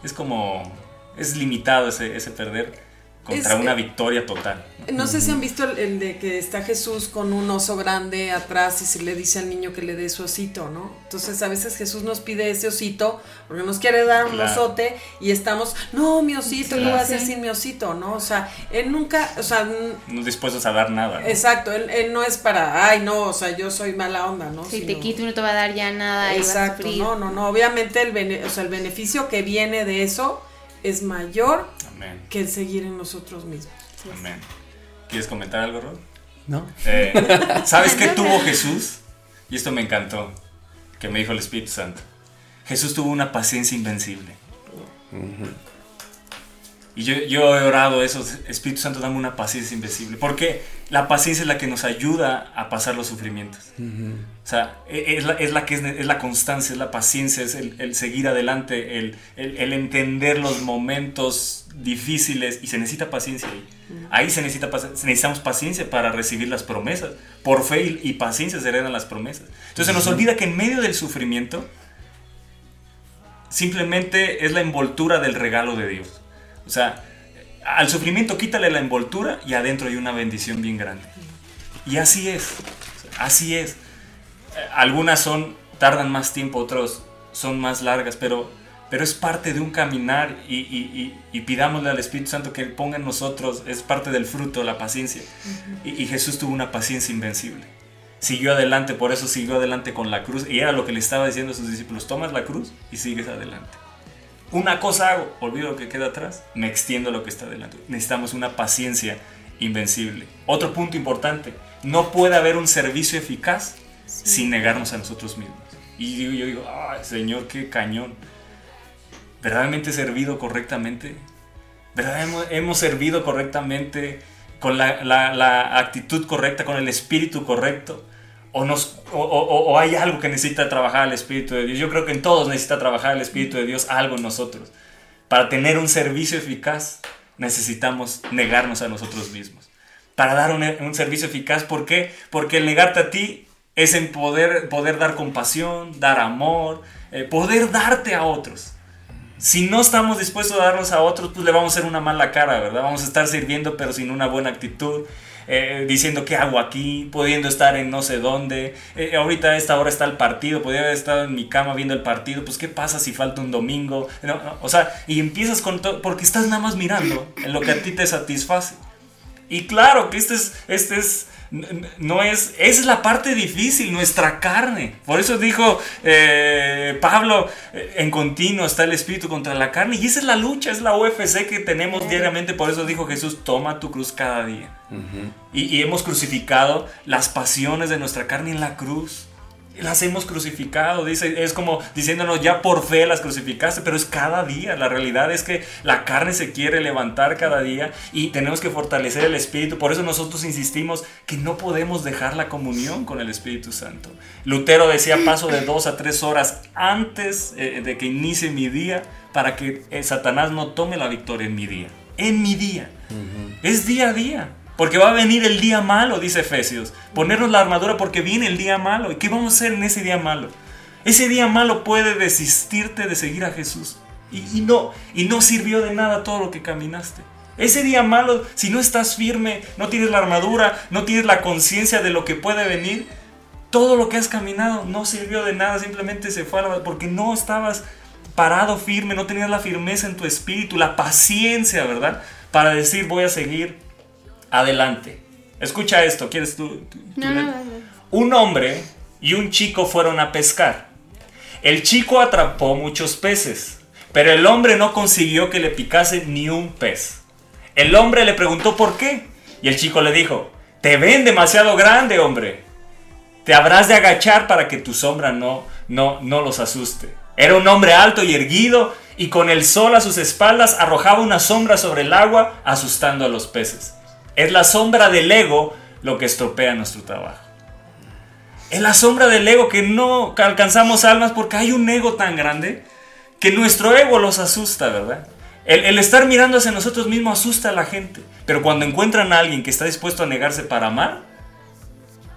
Es como, es limitado ese, ese perder contra Es- una victoria total. No sé si han visto el, el de que está Jesús con un oso grande atrás y se le dice al niño que le dé su osito, ¿no? Entonces a veces Jesús nos pide ese osito porque nos quiere dar un Claro. osote y estamos, no, mi osito, ¿qué voy a hacer sin mi osito, no? O sea, él nunca, o sea, No dispuestos a dar nada. ¿no? exacto, él, él no es para, ay, no, o sea, yo soy mala onda, ¿no? Si te quito no te va a dar ya nada y vas a Exacto, no, no, no, obviamente el, bene- o sea, el beneficio que viene de eso es mayor Amén. que el seguir en nosotros mismos. Amén. ¿Quieres comentar algo, Rod? ¿No? Eh, ¿Sabes qué tuvo Jesús? Y esto me encantó, que me dijo el Espíritu Santo. Jesús tuvo una paciencia invencible. Y yo, yo he orado eso, Espíritu Santo, dame una paciencia invencible. Porque la paciencia es la que nos ayuda a pasar los sufrimientos. O sea, e- es la, es la que es, es la constancia, es la paciencia, es el, el seguir adelante, el, el- el entender los momentos difíciles y se necesita paciencia ahí. Ahí se necesita necesitamos paciencia para recibir las promesas. Por fe y, y paciencia se heredan las promesas. Entonces se nos olvida que en medio del sufrimiento simplemente es la envoltura del regalo de Dios. O sea, al sufrimiento quítale la envoltura y adentro hay una bendición bien grande. Y así es, así es. Algunas son, tardan más tiempo, otros son más largas, pero, pero es parte de un caminar y, y- y- y pidámosle al Espíritu Santo que ponga en nosotros, es parte del fruto, la paciencia. y, y Jesús tuvo una paciencia invencible. Siguió adelante, por eso siguió adelante con la cruz. Y era lo que le estaba diciendo a sus discípulos, tomas la cruz y sigues adelante. Una cosa hago, olvido lo que queda atrás, me extiendo a lo que está adelante. Necesitamos una paciencia invencible. Otro punto importante, no puede haber un servicio eficaz sin negarnos a nosotros mismos. Y digo- yo digo, ay Señor, qué cañón. ¿Verdaderamente he servido correctamente? ¿Verdad? Hemos, hemos servido correctamente con la, la- la actitud correcta, con el espíritu correcto? ¿O, nos, o, hay algo que necesita trabajar el Espíritu de Dios? Yo creo que en todos necesita trabajar el Espíritu de Dios algo en nosotros. Para tener un servicio eficaz necesitamos negarnos a nosotros mismos. Para dar un, un servicio eficaz, ¿por qué? Porque el negarte a ti es en poder, poder dar compasión, dar amor, eh, poder darte a otros. Si no estamos dispuestos a darnos a otros, pues le vamos a hacer una mala cara, ¿verdad? Vamos a estar sirviendo pero sin una buena actitud, eh, diciendo qué hago aquí, pudiendo estar en no sé dónde. Eh, ahorita a esta hora está el partido, podría haber estado en mi cama viendo el partido, pues qué pasa si falta un domingo. No, no, o sea, y empiezas con todo, porque estás nada más mirando en lo que a ti te satisface. Y claro que este es, este es, no es, es la parte difícil, nuestra carne. Por eso dijo eh, Pablo, eh, en continuo está el espíritu contra la carne. Y esa es la lucha, es la UFC que tenemos diariamente. Por eso dijo Jesús, toma tu cruz cada día. y, y hemos crucificado las pasiones de nuestra carne en la cruz. Las hemos crucificado, dice, es como diciéndonos ya por fe las crucificaste, pero es cada día. La realidad es que la carne se quiere levantar cada día y tenemos que fortalecer el espíritu. Por eso nosotros insistimos que no podemos dejar la comunión con el Espíritu Santo. Lutero decía paso de dos a tres horas antes eh, de que inicie mi día para que eh, Satanás no tome la victoria en mi día. En mi día. Es día a día. Porque va a venir el día malo, dice Efesios. Ponernos la armadura porque viene el día malo. ¿Y qué vamos a hacer en ese día malo? Ese día malo puede desistirte de seguir a Jesús. Y, no, y no sirvió de nada todo lo que caminaste. Ese día malo, si no estás firme, no tienes la armadura, no tienes la conciencia de lo que puede venir, todo lo que has caminado no sirvió de nada, simplemente se fue a la... porque no estabas parado firme, no tenías la firmeza en tu espíritu, la paciencia, ¿verdad? Para decir voy a seguir adelante. Escucha esto, ¿quieres tú? tú- tú No, leer? no, no, no. Un hombre y un chico fueron a pescar. El chico atrapó muchos peces, pero el hombre no consiguió que le picase ni un pez. El hombre le preguntó por qué, y el chico le dijo, Te ven demasiado grande, hombre. Te habrás de agachar para que tu sombra no, no, no los asuste. Era un hombre alto y erguido y con el sol a sus espaldas arrojaba una sombra sobre el agua asustando a los peces. Es la sombra del ego lo que estropea nuestro trabajo. Es la sombra del ego que no alcanzamos almas porque hay un ego tan grande que nuestro ego los asusta, ¿verdad? El, estar mirando hacia nosotros mismos asusta a la gente. Pero cuando encuentran a alguien que está dispuesto a negarse para amar,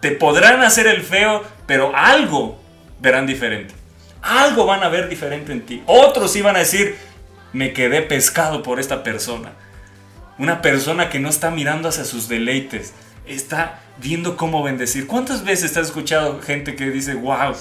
te podrán hacer el feo, pero algo verán diferente. Algo van a ver diferente en ti. Otros iban a decir, me quedé pescado por esta persona. Una persona que no está mirando hacia sus deleites, está viendo cómo bendecir. ¿Cuántas veces has escuchado gente que dice, wow,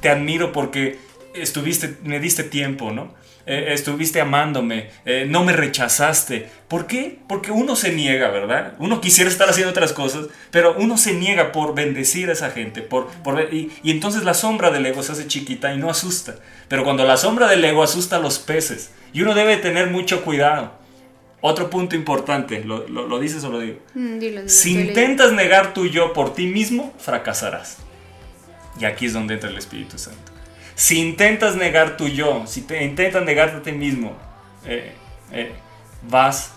te admiro porque estuviste, me diste tiempo, ¿no? Eh, estuviste amándome, eh, no me rechazaste. ¿Por qué? Porque uno se niega, ¿verdad? Uno quisiera estar haciendo otras cosas, pero uno se niega por bendecir a esa gente. Por, por y, y, entonces la sombra del ego se hace chiquita y no asusta. Pero cuando la sombra del ego asusta a los peces, y uno debe tener mucho cuidado. Otro punto importante, ¿lo, lo, lo dices o lo digo? Mm, dilo, dilo, si dilo. intentas negar tu yo por ti mismo, fracasarás. Y aquí es donde entra el Espíritu Santo. Si intentas negar tu yo, si te intentas negarte a ti mismo, eh, eh, vas,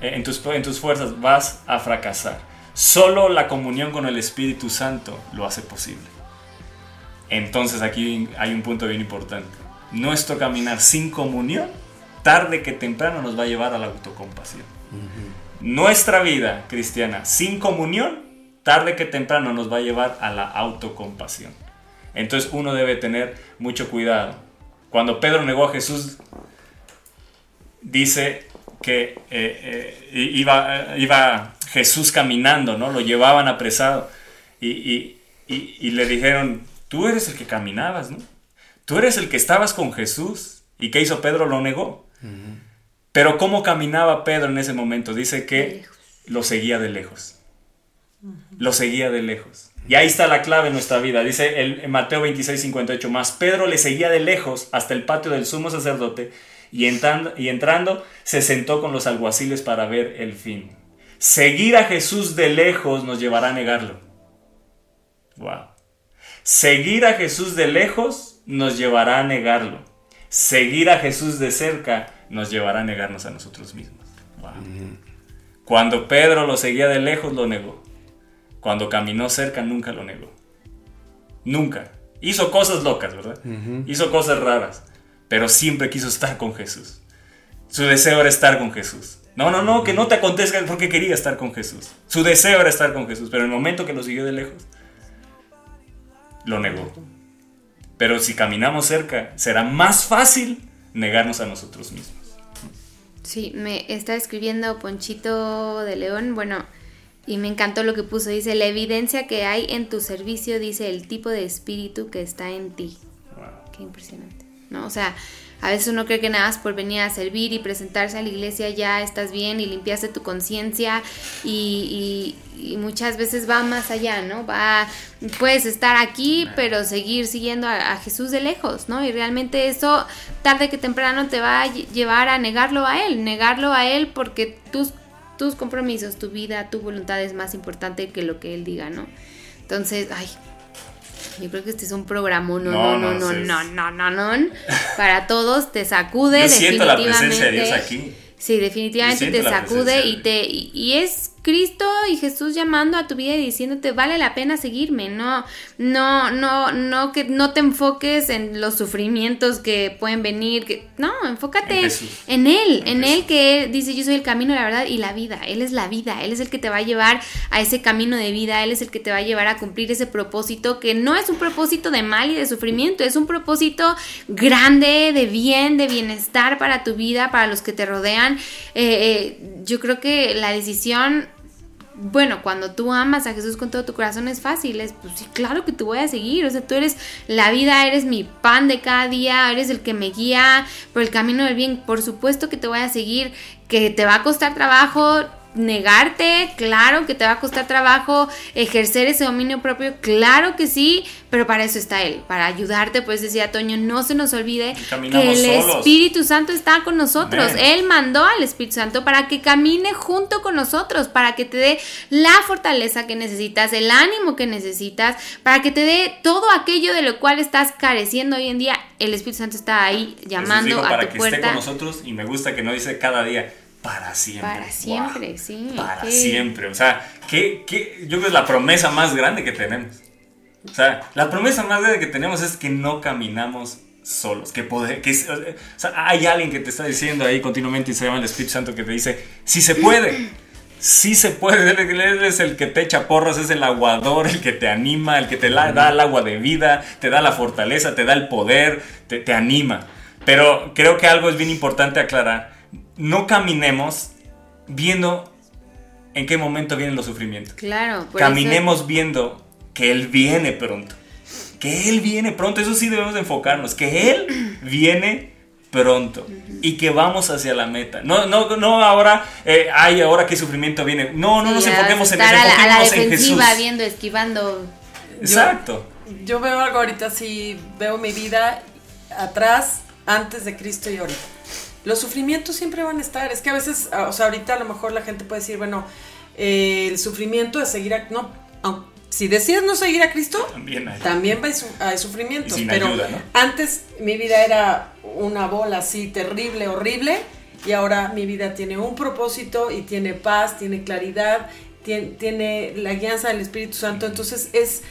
eh, en, tus, en tus fuerzas, vas a fracasar. Solo la comunión con el Espíritu Santo lo hace posible. Entonces aquí hay un punto bien importante. Nuestro caminar sin comunión, tarde que temprano nos va a llevar a la autocompasión. Nuestra vida cristiana sin comunión, tarde que temprano nos va a llevar a la autocompasión. Entonces uno debe tener mucho cuidado. Cuando Pedro negó a Jesús, dice que eh, eh, iba, iba, Jesús caminando, ¿no? Lo llevaban apresado y, y, y, y, le dijeron, tú eres el que caminabas, ¿no? Tú eres el que estabas con Jesús. ¿Y qué hizo Pedro? Lo negó. Uh -huh. Pero ¿cómo caminaba Pedro en ese momento? Dice que lo seguía de lejos. Uh -huh. Lo seguía de lejos. Y ahí está la clave en nuestra vida. Dice el, en Mateo 26, 58 más. Pedro le seguía de lejos hasta el patio del sumo sacerdote y entrando, y entrando se sentó con los alguaciles para ver el fin. Seguir a Jesús de lejos nos llevará a negarlo. Wow. Seguir a Jesús de lejos nos llevará a negarlo. Seguir a Jesús de cerca nos llevará a negarnos a nosotros mismos. Wow. -huh. Cuando Pedro lo seguía de lejos, lo negó. Cuando caminó cerca, nunca lo negó. Nunca. Hizo cosas locas, ¿verdad? Uh -huh. Hizo cosas raras. Pero siempre quiso estar con Jesús. Su deseo era estar con Jesús. No, no, no, que no te acontezca porque quería estar con Jesús. Su deseo era estar con Jesús. Pero en el momento que lo siguió de lejos, lo negó. Pero si caminamos cerca, será más fácil negarnos a nosotros mismos. Sí, me está escribiendo Ponchito de León. Bueno, y me encantó lo que puso. Dice, la evidencia que hay en tu servicio, dice el tipo de espíritu que está en ti. Wow. Qué impresionante. ¿No? O sea, a veces uno cree que nada más por venir a servir y presentarse a la iglesia ya estás bien y limpiaste tu conciencia y, y, y, muchas veces va más allá, ¿no? Va, puedes estar aquí pero seguir siguiendo a, a, Jesús de lejos, ¿no? Y realmente eso tarde que temprano te va a llevar a negarlo a Él, negarlo a Él porque tus, tus compromisos, tu vida, tu voluntad es más importante que lo que Él diga, ¿no? Entonces, ay, yo creo que este es un programa no, no, no, no, no, no, no, no, para todos, te sacude Yo siento la presencia de Dios aquí. Sí, definitivamente te sacude y te y, y, es Cristo y Jesús llamando a tu vida y diciéndote vale la pena seguirme, no, no, no, no que no te enfoques en los sufrimientos que pueden venir, que no, enfócate en, en él, en, en él que él dice yo soy el camino, la verdad y la vida, él es la vida, él es el que te va a llevar a ese camino de vida, él es el que te va a llevar a cumplir ese propósito que no es un propósito de mal y de sufrimiento, es un propósito grande de bien, de bienestar para tu vida, para los que te rodean. Eh, eh, yo creo que la decisión bueno, cuando tú amas a Jesús con todo tu corazón es fácil, es pues sí, claro que te voy a seguir, o sea, tú eres la vida, eres mi pan de cada día, eres el que me guía por el camino del bien, por supuesto que te voy a seguir, que te va a costar trabajo, negarte, claro que te va a costar trabajo ejercer ese dominio propio, claro que sí, pero para eso está Él, para ayudarte, pues decía Toño, no se nos olvide que el solos. Espíritu Santo está con nosotros, Amén. Él mandó al Espíritu Santo para que camine junto con nosotros, para que te dé la fortaleza que necesitas, el ánimo que necesitas, para que te dé todo aquello de lo cual estás careciendo hoy en día, el Espíritu Santo está ahí llamando a para tu que esté con nosotros y me gusta que no dice cada día, para siempre. Para siempre, Wow. sí, Para qué- siempre. O sea, ¿qué, qué- yo creo que es la promesa más grande que tenemos. O sea, la promesa más grande que tenemos es que no caminamos solos. Que, poder, que o sea, hay alguien que te está diciendo ahí continuamente y se llama el Espíritu Santo que te dice, sí se puede. Sí se puede, él es el que te echa porras, es el aguador, el que te anima, el que te la- da el agua de vida, te da la fortaleza, te da el poder, te, te anima. Pero creo que algo es bien importante aclarar. No caminemos viendo en qué momento vienen los sufrimientos. Claro, por Caminemos viendo que Él viene pronto. Que Él viene pronto, eso sí debemos de enfocarnos. Que Él viene pronto y que vamos hacia la meta. No, no, no ahora, eh, ay, ahora qué sufrimiento viene. No, no eso- nos enfoquemos en eso, a la, a la enfoquémonos en Jesús. defensiva, viendo, esquivando. Exacto. Yo veo algo ahorita, sí, veo mi vida atrás, antes de Cristo y ahorita. Los sufrimientos siempre van a estar. Es que a veces, ah, o sea, ahorita a lo mejor la gente puede decir, bueno, eh, el sufrimiento es seguir a... No, au- si decides no seguir a Cristo, También hay. también hay, su- hay sufrimientos. Y sin pero ayuda, ¿no? antes mi vida era una bola así terrible, horrible, y ahora mi vida tiene un propósito y tiene paz, tiene claridad, tiene, tiene la guianza del Espíritu Santo. Entonces es...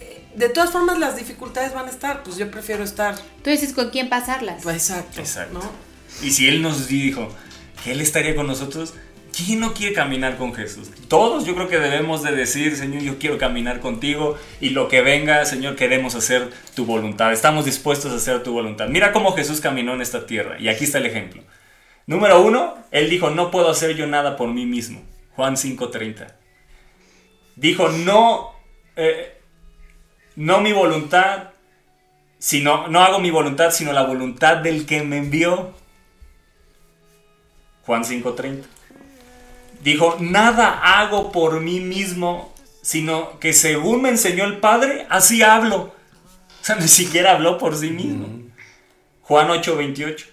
eh, De todas formas las dificultades van a estar, pues yo prefiero estar... Tú dices con quién pasarlas. Pues, exacto. Exacto. ¿no? Y si Él nos dijo que Él estaría con nosotros, ¿quién no quiere caminar con Jesús? Todos yo creo que debemos de decir, Señor, yo quiero caminar contigo y lo que venga, Señor, queremos hacer tu voluntad. Estamos dispuestos a hacer tu voluntad. Mira cómo Jesús caminó en esta tierra. Y aquí está el ejemplo. Número uno, Él dijo, no puedo hacer yo nada por mí mismo. Juan 5:30. Dijo, no, eh, no mi voluntad, sino, no hago mi voluntad, sino la voluntad del que me envió. Juan 5:30. Dijo, nada hago por mí mismo, sino que según me enseñó el Padre, así hablo. O sea, ni siquiera habló por sí mismo. Juan 8:28.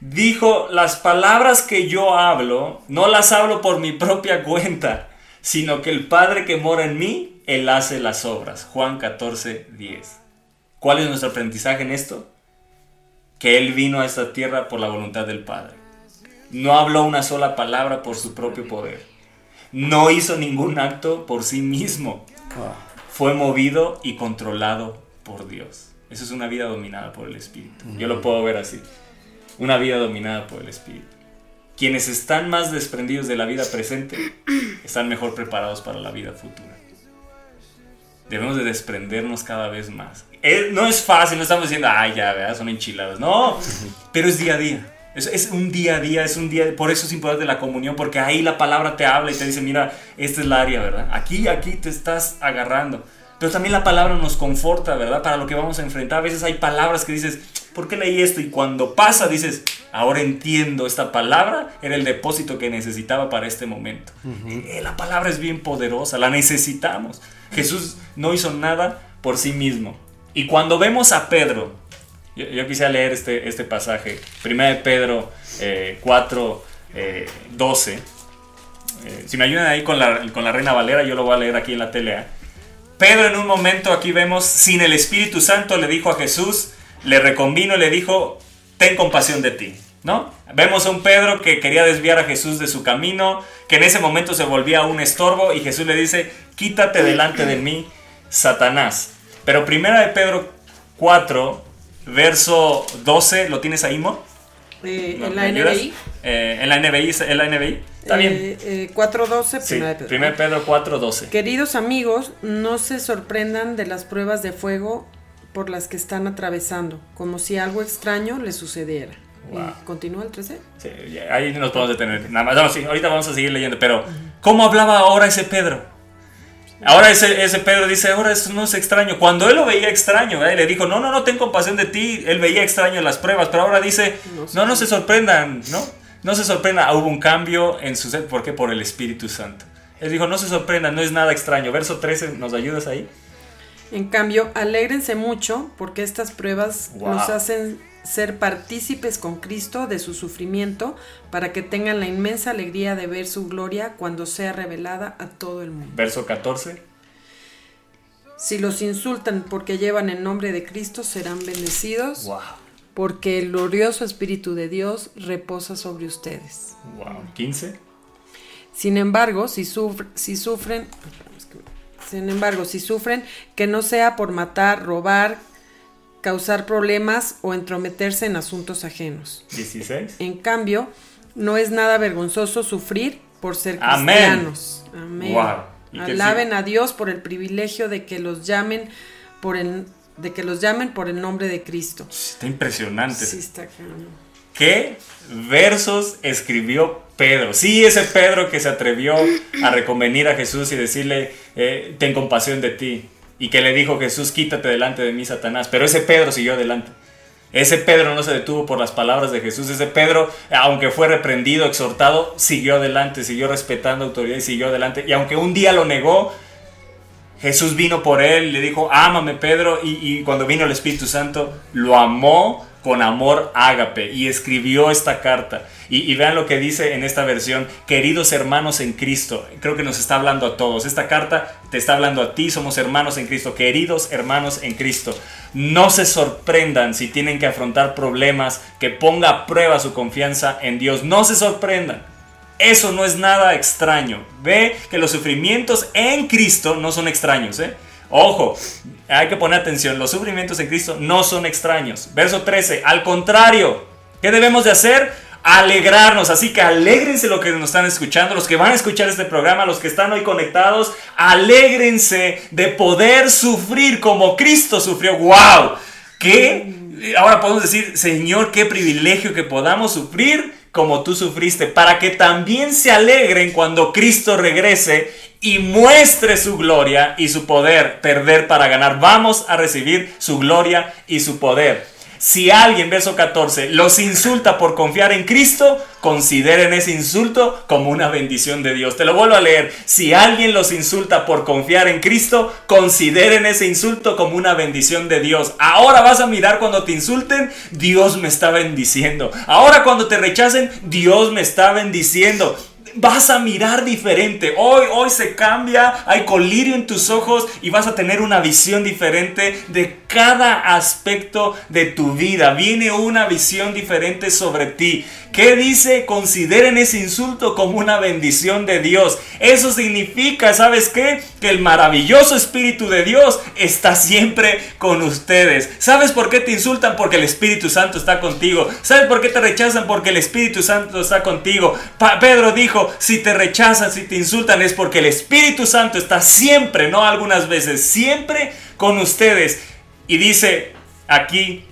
Dijo, las palabras que yo hablo, no las hablo por mi propia cuenta, sino que el Padre que mora en mí, Él hace las obras. Juan 14:10. ¿Cuál es nuestro aprendizaje en esto? Que Él vino a esta tierra por la voluntad del Padre. No habló una sola palabra por su propio poder. No hizo ningún acto por sí mismo. Fue movido y controlado por Dios. Eso es una vida dominada por el Espíritu. Yo lo puedo ver así. Una vida dominada por el Espíritu. Quienes están más desprendidos de la vida presente están mejor preparados para la vida futura. Debemos de desprendernos cada vez más. Es- no es fácil, no estamos diciendo, ay, ya, ¿verdad? son enchiladas. No, pero es día a día. Es, es un día a día, es un día. Por eso es importante la comunión, porque ahí la palabra te habla y te dice, mira, esta es la área, ¿verdad? Aquí, aquí te estás agarrando. Pero también la palabra nos conforta, ¿verdad? Para lo que vamos a enfrentar. A veces hay palabras que dices, ¿por qué leí esto? Y cuando pasa, dices, ahora entiendo, esta palabra era el depósito que necesitaba para este momento. Eh, La palabra es bien poderosa, la necesitamos. Jesús no hizo nada por sí mismo. Y cuando vemos a Pedro, yo, yo quisiera leer este, este pasaje, 1 de Pedro eh, 4, eh, 12. Eh, si me ayudan ahí con la, con la Reina Valera, yo lo voy a leer aquí en la tele. ¿eh? Pedro en un momento aquí vemos, sin el Espíritu Santo le dijo a Jesús, le reconvino y le dijo, ten compasión de ti, ¿no? Vemos a un Pedro que quería desviar a Jesús de su camino, que en ese momento se volvía un estorbo y Jesús le dice, quítate delante de mí, Satanás. Pero primera de Pedro 4, verso 12, ¿lo tienes ahí, Mo? Eh, ¿No- en la? NBI. Eh, en la NBI, en la NBI. Está bien. Eh, eh, 4.12, Sí, primera de Pedro. 1 Pedro 4, 12. Queridos amigos, no se sorprendan de las pruebas de fuego por las que están atravesando, como si algo extraño les sucediera. Wow. Continúa el 13. Sí, ahí nos podemos detener. Nada más, no, sí, ahorita vamos a seguir leyendo, pero ¿cómo hablaba ahora ese Pedro? Ahora ese, ese Pedro dice, ahora eso no es extraño. Cuando él lo veía extraño, y le dijo, no, no, no, ten compasión de ti. Él veía extraño las pruebas, pero ahora dice, No no, no se sorprendan, ¿no? No se sorprenda, ah, hubo un cambio en su ser. ¿Por qué? Por el Espíritu Santo. Él dijo, no se sorprenda, no es nada extraño. Verso 13, ¿nos ayudas ahí? En cambio, alégrense mucho porque estas pruebas Wow. nos hacen ser partícipes con Cristo de su sufrimiento para que tengan la inmensa alegría de ver su gloria cuando sea revelada a todo el mundo. Verso 14. Si los insultan porque llevan el nombre de Cristo, serán bendecidos Wow, porque el glorioso Espíritu de Dios reposa sobre ustedes. wow. 15. Sin embargo, si, si sufren, sin embargo, si sufren, que no sea por matar, robar, causar problemas o entrometerse en asuntos ajenos. 16. En cambio, no es nada vergonzoso sufrir por ser cristianos. Amén. Wow. ¿Y qué Alaben a Dios por el privilegio de que los llamen por el de que los llamen por el nombre de Cristo. Está impresionante. Sí, está. ¿Qué versos escribió Pedro? Sí, ese Pedro que se atrevió a reconvenir a Jesús y decirle, eh, ten compasión de ti. Y que le dijo Jesús, quítate delante de mí, Satanás. Pero ese Pedro siguió adelante. Ese Pedro no se detuvo por las palabras de Jesús. Ese Pedro, aunque fue reprendido, exhortado, siguió adelante, siguió respetando autoridad y siguió adelante. Y aunque un día lo negó, Jesús vino por él le dijo, ámame Pedro, y, y cuando vino el Espíritu Santo, lo amó con amor ágape y escribió esta carta. Y, y vean lo que dice en esta versión, queridos hermanos en Cristo, creo que nos está hablando a todos. Esta carta te está hablando a ti, somos hermanos en Cristo, queridos hermanos en Cristo. No se sorprendan si tienen que afrontar problemas, que ponga a prueba su confianza en Dios. No se sorprendan. Eso no es nada extraño. Ve que los sufrimientos en Cristo no son extraños. ¿eh? Ojo, hay que poner atención. Los sufrimientos en Cristo no son extraños. Verso 13. Al contrario, ¿qué debemos de hacer? Alegrarnos. Así que alégrense los que nos están escuchando, los que van a escuchar este programa, los que están hoy conectados. Alégrense de poder sufrir como Cristo sufrió. ¡Wow! ¿Qué? Ahora podemos decir, Señor, qué privilegio que podamos sufrir como tú sufriste, para que también se alegren cuando Cristo regrese y muestre su gloria y su poder, perder para ganar. Vamos a recibir su gloria y su poder. Si alguien, verso 14, los insulta por confiar en Cristo, consideren ese insulto como una bendición de Dios. Te lo vuelvo a leer. Si alguien los insulta por confiar en Cristo, consideren ese insulto como una bendición de Dios. Ahora vas a mirar cuando te insulten, Dios me está bendiciendo. Ahora cuando te rechacen, Dios me está bendiciendo vas a mirar diferente. Hoy, hoy se cambia, hay colirio en tus ojos y vas a tener una visión diferente de cada aspecto de tu vida. Viene una visión diferente sobre ti. ¿Qué dice? Consideren ese insulto como una bendición de Dios. Eso significa, ¿sabes qué? Que el maravilloso Espíritu de Dios está siempre con ustedes. ¿Sabes por qué te insultan? Porque el Espíritu Santo está contigo. ¿Sabes por qué te rechazan? Porque el Espíritu Santo está contigo. Pedro dijo, si te rechazan, si te insultan, es porque el Espíritu Santo está siempre, no algunas veces, siempre con ustedes. Y dice aquí,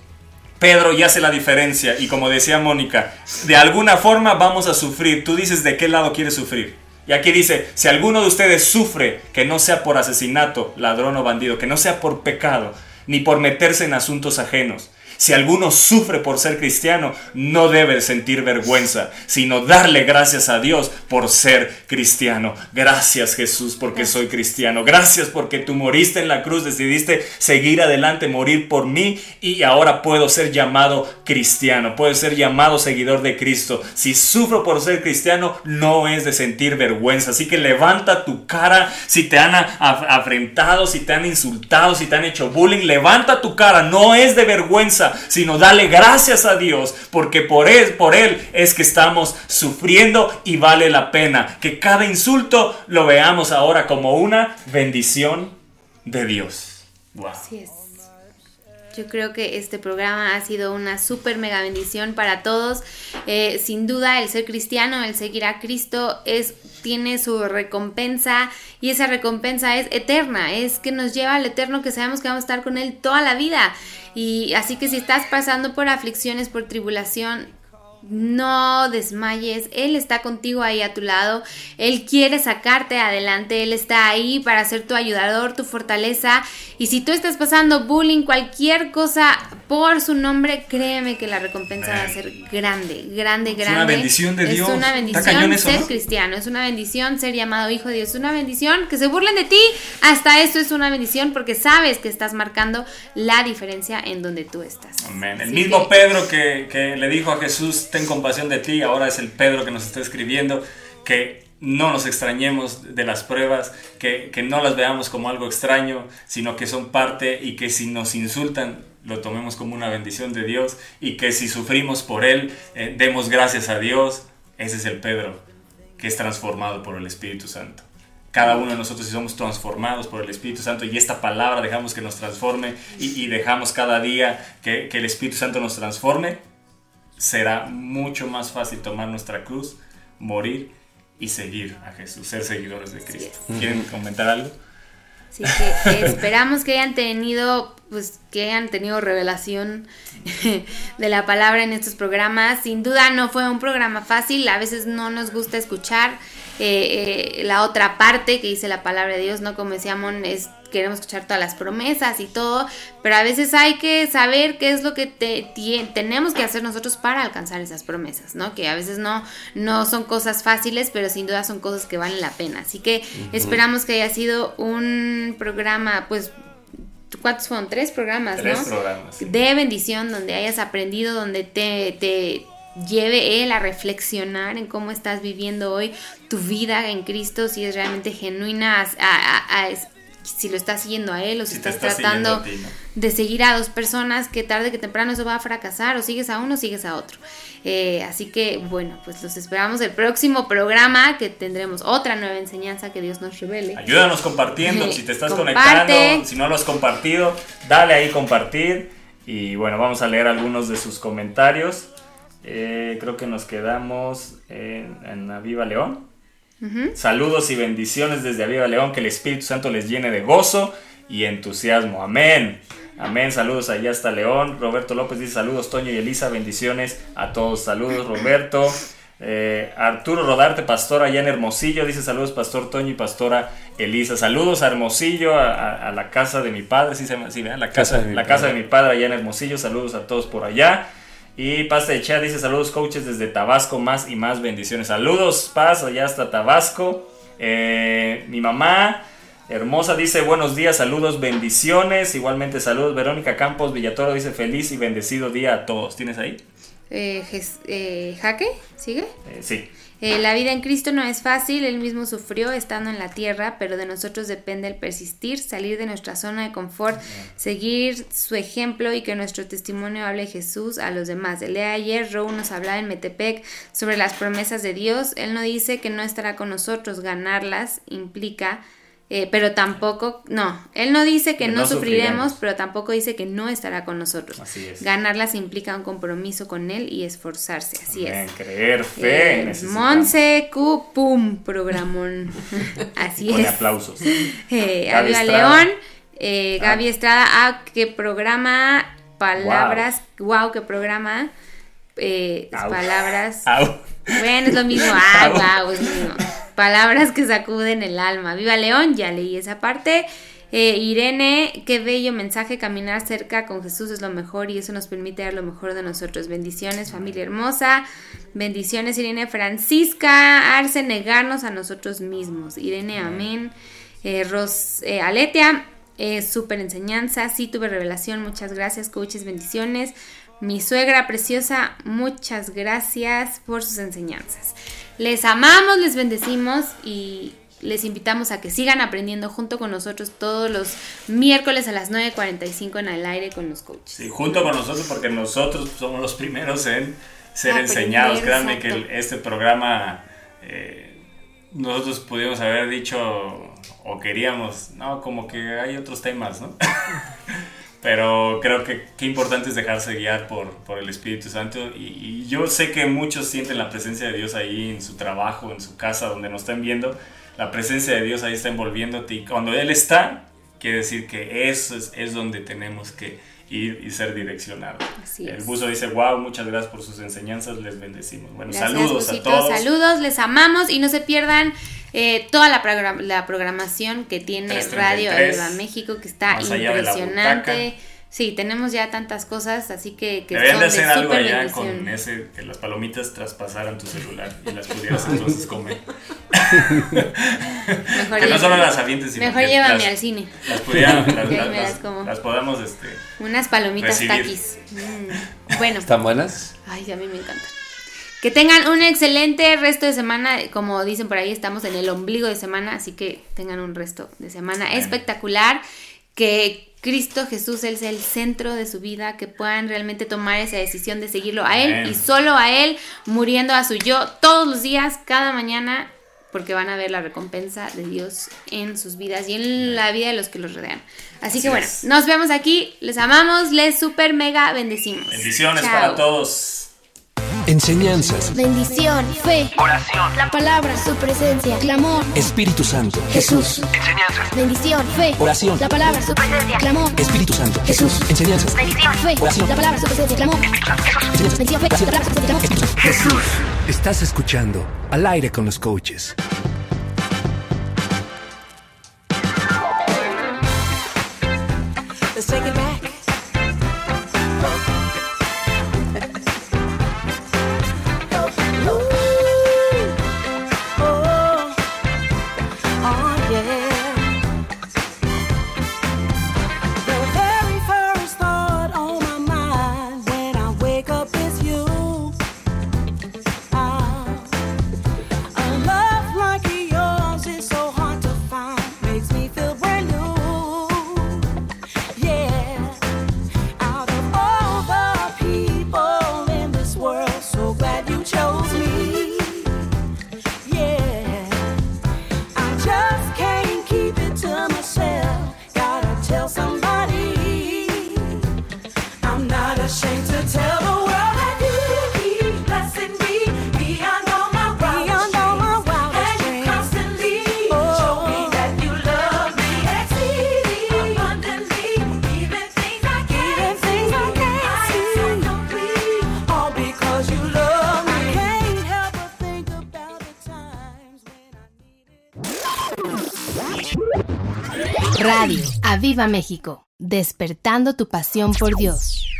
Pedro ya hace la diferencia y como decía Mónica, de alguna forma vamos a sufrir. Tú dices de qué lado quieres sufrir. Y aquí dice, si alguno de ustedes sufre, que no sea por asesinato, ladrón o bandido, que no sea por pecado, ni por meterse en asuntos ajenos. Si alguno sufre por ser cristiano, no debe sentir vergüenza, sino darle gracias a Dios por ser cristiano. Gracias Jesús porque soy cristiano. Gracias porque tú moriste en la cruz, decidiste seguir adelante, morir por mí y ahora puedo ser llamado cristiano, puedo ser llamado seguidor de Cristo. Si sufro por ser cristiano, no es de sentir vergüenza. Así que levanta tu cara si te han afrentado, si te han insultado, si te han hecho bullying, levanta tu cara, no es de vergüenza, sino dale gracias a Dios, porque por él, es que estamos sufriendo y vale la pena que cada insulto lo veamos ahora como una bendición de Dios. Así es. Yo creo que este programa ha sido una súper mega bendición para todos. Eh, sin duda, el ser cristiano, el seguir a Cristo, es, tiene su recompensa y esa recompensa es eterna, es que nos lleva al eterno que sabemos que vamos a estar con Él toda la vida. Y así que si estás pasando por aflicciones, por tribulación, no desmayes, Él está contigo ahí a tu lado, Él quiere sacarte adelante, Él está ahí para ser tu ayudador, tu fortaleza. Y si tú estás pasando bullying, cualquier cosa por su nombre, créeme que la recompensa va a ser grande, grande, grande. una bendición de Dios. Es una cañón bendición eso, ser ¿no? cristiano, es una bendición ser llamado hijo de Dios, es una bendición que se burlen de ti. Hasta eso es una bendición porque sabes que estás marcando la diferencia en donde tú estás. Amén. El Así mismo que- Pedro que, que le dijo a Jesús, ten compasión de ti, ahora es el Pedro que nos está escribiendo, que no nos extrañemos de las pruebas, que, que no las veamos como algo extraño, sino que son parte y que si nos insultan, lo tomemos como una bendición de Dios y que si sufrimos por Él, eh, demos gracias a Dios. Ese es el Pedro que es transformado por el Espíritu Santo. Cada uno de nosotros si somos transformados por el Espíritu Santo y esta palabra dejamos que nos transforme y, y dejamos cada día que, que el Espíritu Santo nos transforme, será mucho más fácil tomar nuestra cruz, morir y seguir a Jesús, ser seguidores de Cristo. ¿Quieren comentar algo? Así que esperamos que hayan tenido, pues, que hayan tenido revelación de la palabra en estos programas. Sin duda no fue un programa fácil, a veces no nos gusta escuchar eh, eh, la otra parte que dice la palabra de Dios, ¿no? Como decía Mon, es, queremos escuchar todas las promesas y todo, pero a veces hay que saber qué es lo que te- tenemos que hacer nosotros para alcanzar esas promesas, ¿no? Que a veces no, no son cosas fáciles, pero sin duda son cosas que valen la pena. Así que esperamos que haya sido un programa, pues, ¿cuántos fueron? Tres programas, Tres ¿no? programas. sí. de bendición, donde hayas aprendido, donde te, te lleve él a reflexionar en cómo estás viviendo hoy tu vida en Cristo, si es realmente genuina, a- a- a- a- si lo estás siguiendo a él o si, estás tratando a ti, ¿no? de seguir a dos personas que tarde que temprano eso va a fracasar o sigues a uno o sigues a otro. Eh, así que bueno, pues los esperamos el próximo programa que tendremos otra nueva enseñanza que Dios nos revele. Ayúdanos compartiendo, si te estás Comparte. conectando, si no lo has compartido, dale ahí compartir. Y bueno, vamos a leer algunos de sus comentarios. Eh, creo que nos quedamos en, en Aviva León. Saludos y bendiciones desde Aviva León, que el Espíritu Santo les llene de gozo y entusiasmo. Amén. Amén, saludos allá hasta León. Roberto López dice saludos, Toño y Elisa, bendiciones a todos. Saludos, Roberto. Eh, Arturo Rodarte, pastor allá en Hermosillo, dice saludos, pastor Toño y pastora Elisa. Saludos a Hermosillo, a, a- a la casa de mi padre, sí se ¿verdad? La casa, Casa de mi la casa de mi padre allá en Hermosillo. Saludos a todos por allá. Y Paz de Chea dice saludos coaches desde Tabasco, más y más bendiciones. Saludos Paz, allá hasta Tabasco. Eh, mi mamá hermosa dice buenos días, saludos, bendiciones. Igualmente saludos. Verónica Campos Villatoro dice feliz y bendecido día a todos. ¿Tienes ahí? Eh, eh, ¿Jaque? ¿Sigue? Eh, sí. Eh, la vida en Cristo no es fácil, Él mismo sufrió estando en la tierra, pero de nosotros depende el persistir, salir de nuestra zona de confort, seguir su ejemplo y que nuestro testimonio hable Jesús a los demás. El día de ayer Row nos hablaba en Metepec sobre las promesas de Dios. Él no dice que no estará con nosotros, ganarlas implica... eh, pero tampoco, no, él no dice que, Que no, no sufriremos, sufriremos. pero tampoco dice que no estará con nosotros. Así es. Ganarlas implica un compromiso con él y esforzarse, así es. Creer, fe. Eh. Monse Q, pum, programón. Así Con es. aplausos. Eh, Gaby Avia. León, eh, Gaby Estrada, ah, que programa palabras, wow, que programa eh, Au. palabras. Au. Bueno, es lo mismo. Ah, wow, es lo mismo. Palabras que sacuden el alma. Viva León, ya leí esa parte. Eh, Irene, qué bello mensaje. Caminar cerca con Jesús es lo mejor y eso nos permite dar lo mejor de nosotros. Bendiciones, familia hermosa. Bendiciones, Irene Francisca. Arce, negarnos a nosotros mismos. Irene, amén. Eh, Ros, eh, Aletia, eh, súper enseñanza. Sí, tuve revelación. Muchas gracias, coaches. Bendiciones. Mi suegra preciosa, muchas gracias por sus enseñanzas. Les amamos, les bendecimos y les invitamos a que sigan aprendiendo junto con nosotros todos los miércoles a las 9.45 en el aire con los coaches. Sí, junto con nosotros, porque nosotros somos los primeros en ser enseñados. Créanme que exacto. este programa eh, nosotros pudimos haber dicho o queríamos, no, como que hay otros temas, ¿no? Pero creo que qué importante es dejarse guiar por, por el Espíritu Santo. Y, y yo sé que muchos sienten la presencia de Dios ahí en su trabajo, en su casa, donde nos están viendo. La presencia de Dios ahí está envolviéndote. Y cuando Él está, quiere decir que eso es, es donde tenemos que ir y ser direccionados. Así el buzo dice, wow, muchas gracias por sus enseñanzas, les bendecimos. Bueno, Gracias, saludos a todos. Saludos, les amamos y no se pierdan eh, toda la, program- la programación que tiene 333, Radio Viva México, que está de impresionante. Sí, tenemos ya tantas cosas, así que, que Deberían son de hacer algo súper allá bendición. con ese, que las palomitas traspasaran tu celular y las pudieras entonces comer. Mejor que no solo las avientes, sino Mejor que llévame las- al cine. Las pudieran, las, las- las las podamos, este, Unas palomitas Recibir. taquis. Mm, Bueno, ¿Están buenas? ay, a mí me encantan. Que tengan un excelente resto de semana. Como dicen por ahí, estamos en el ombligo de semana, así que tengan un resto de semana espectacular. Que Cristo Jesús Él sea el centro de su vida, que puedan realmente tomar esa decisión de seguirlo a Él y solo a Él, muriendo a su yo todos los días, cada mañana, porque van a ver la recompensa de Dios en sus vidas y en la vida de los que los rodean. Así, Así que bueno, es. nos vemos aquí, les amamos, les super mega bendecimos. bendiciones Chao. para todos. Enseñanzas. Bendición, fe, Oración. la palabra, su presencia, clamor, Espíritu Santo. Jesús. Enseñanzas. Bendición, fe, Oración. la palabra, su presencia, clamor, Espíritu Santo. Jesús. Enseñanzas. Bendición. fe, Oración. la palabra, su presencia, clamor, Enseñanzas. bendición, fe, la palabra, su presencia, clamor. Jesús. Estás escuchando Al aire con los coaches. Let's take it back. Aviva México, despertando tu pasión por Dios.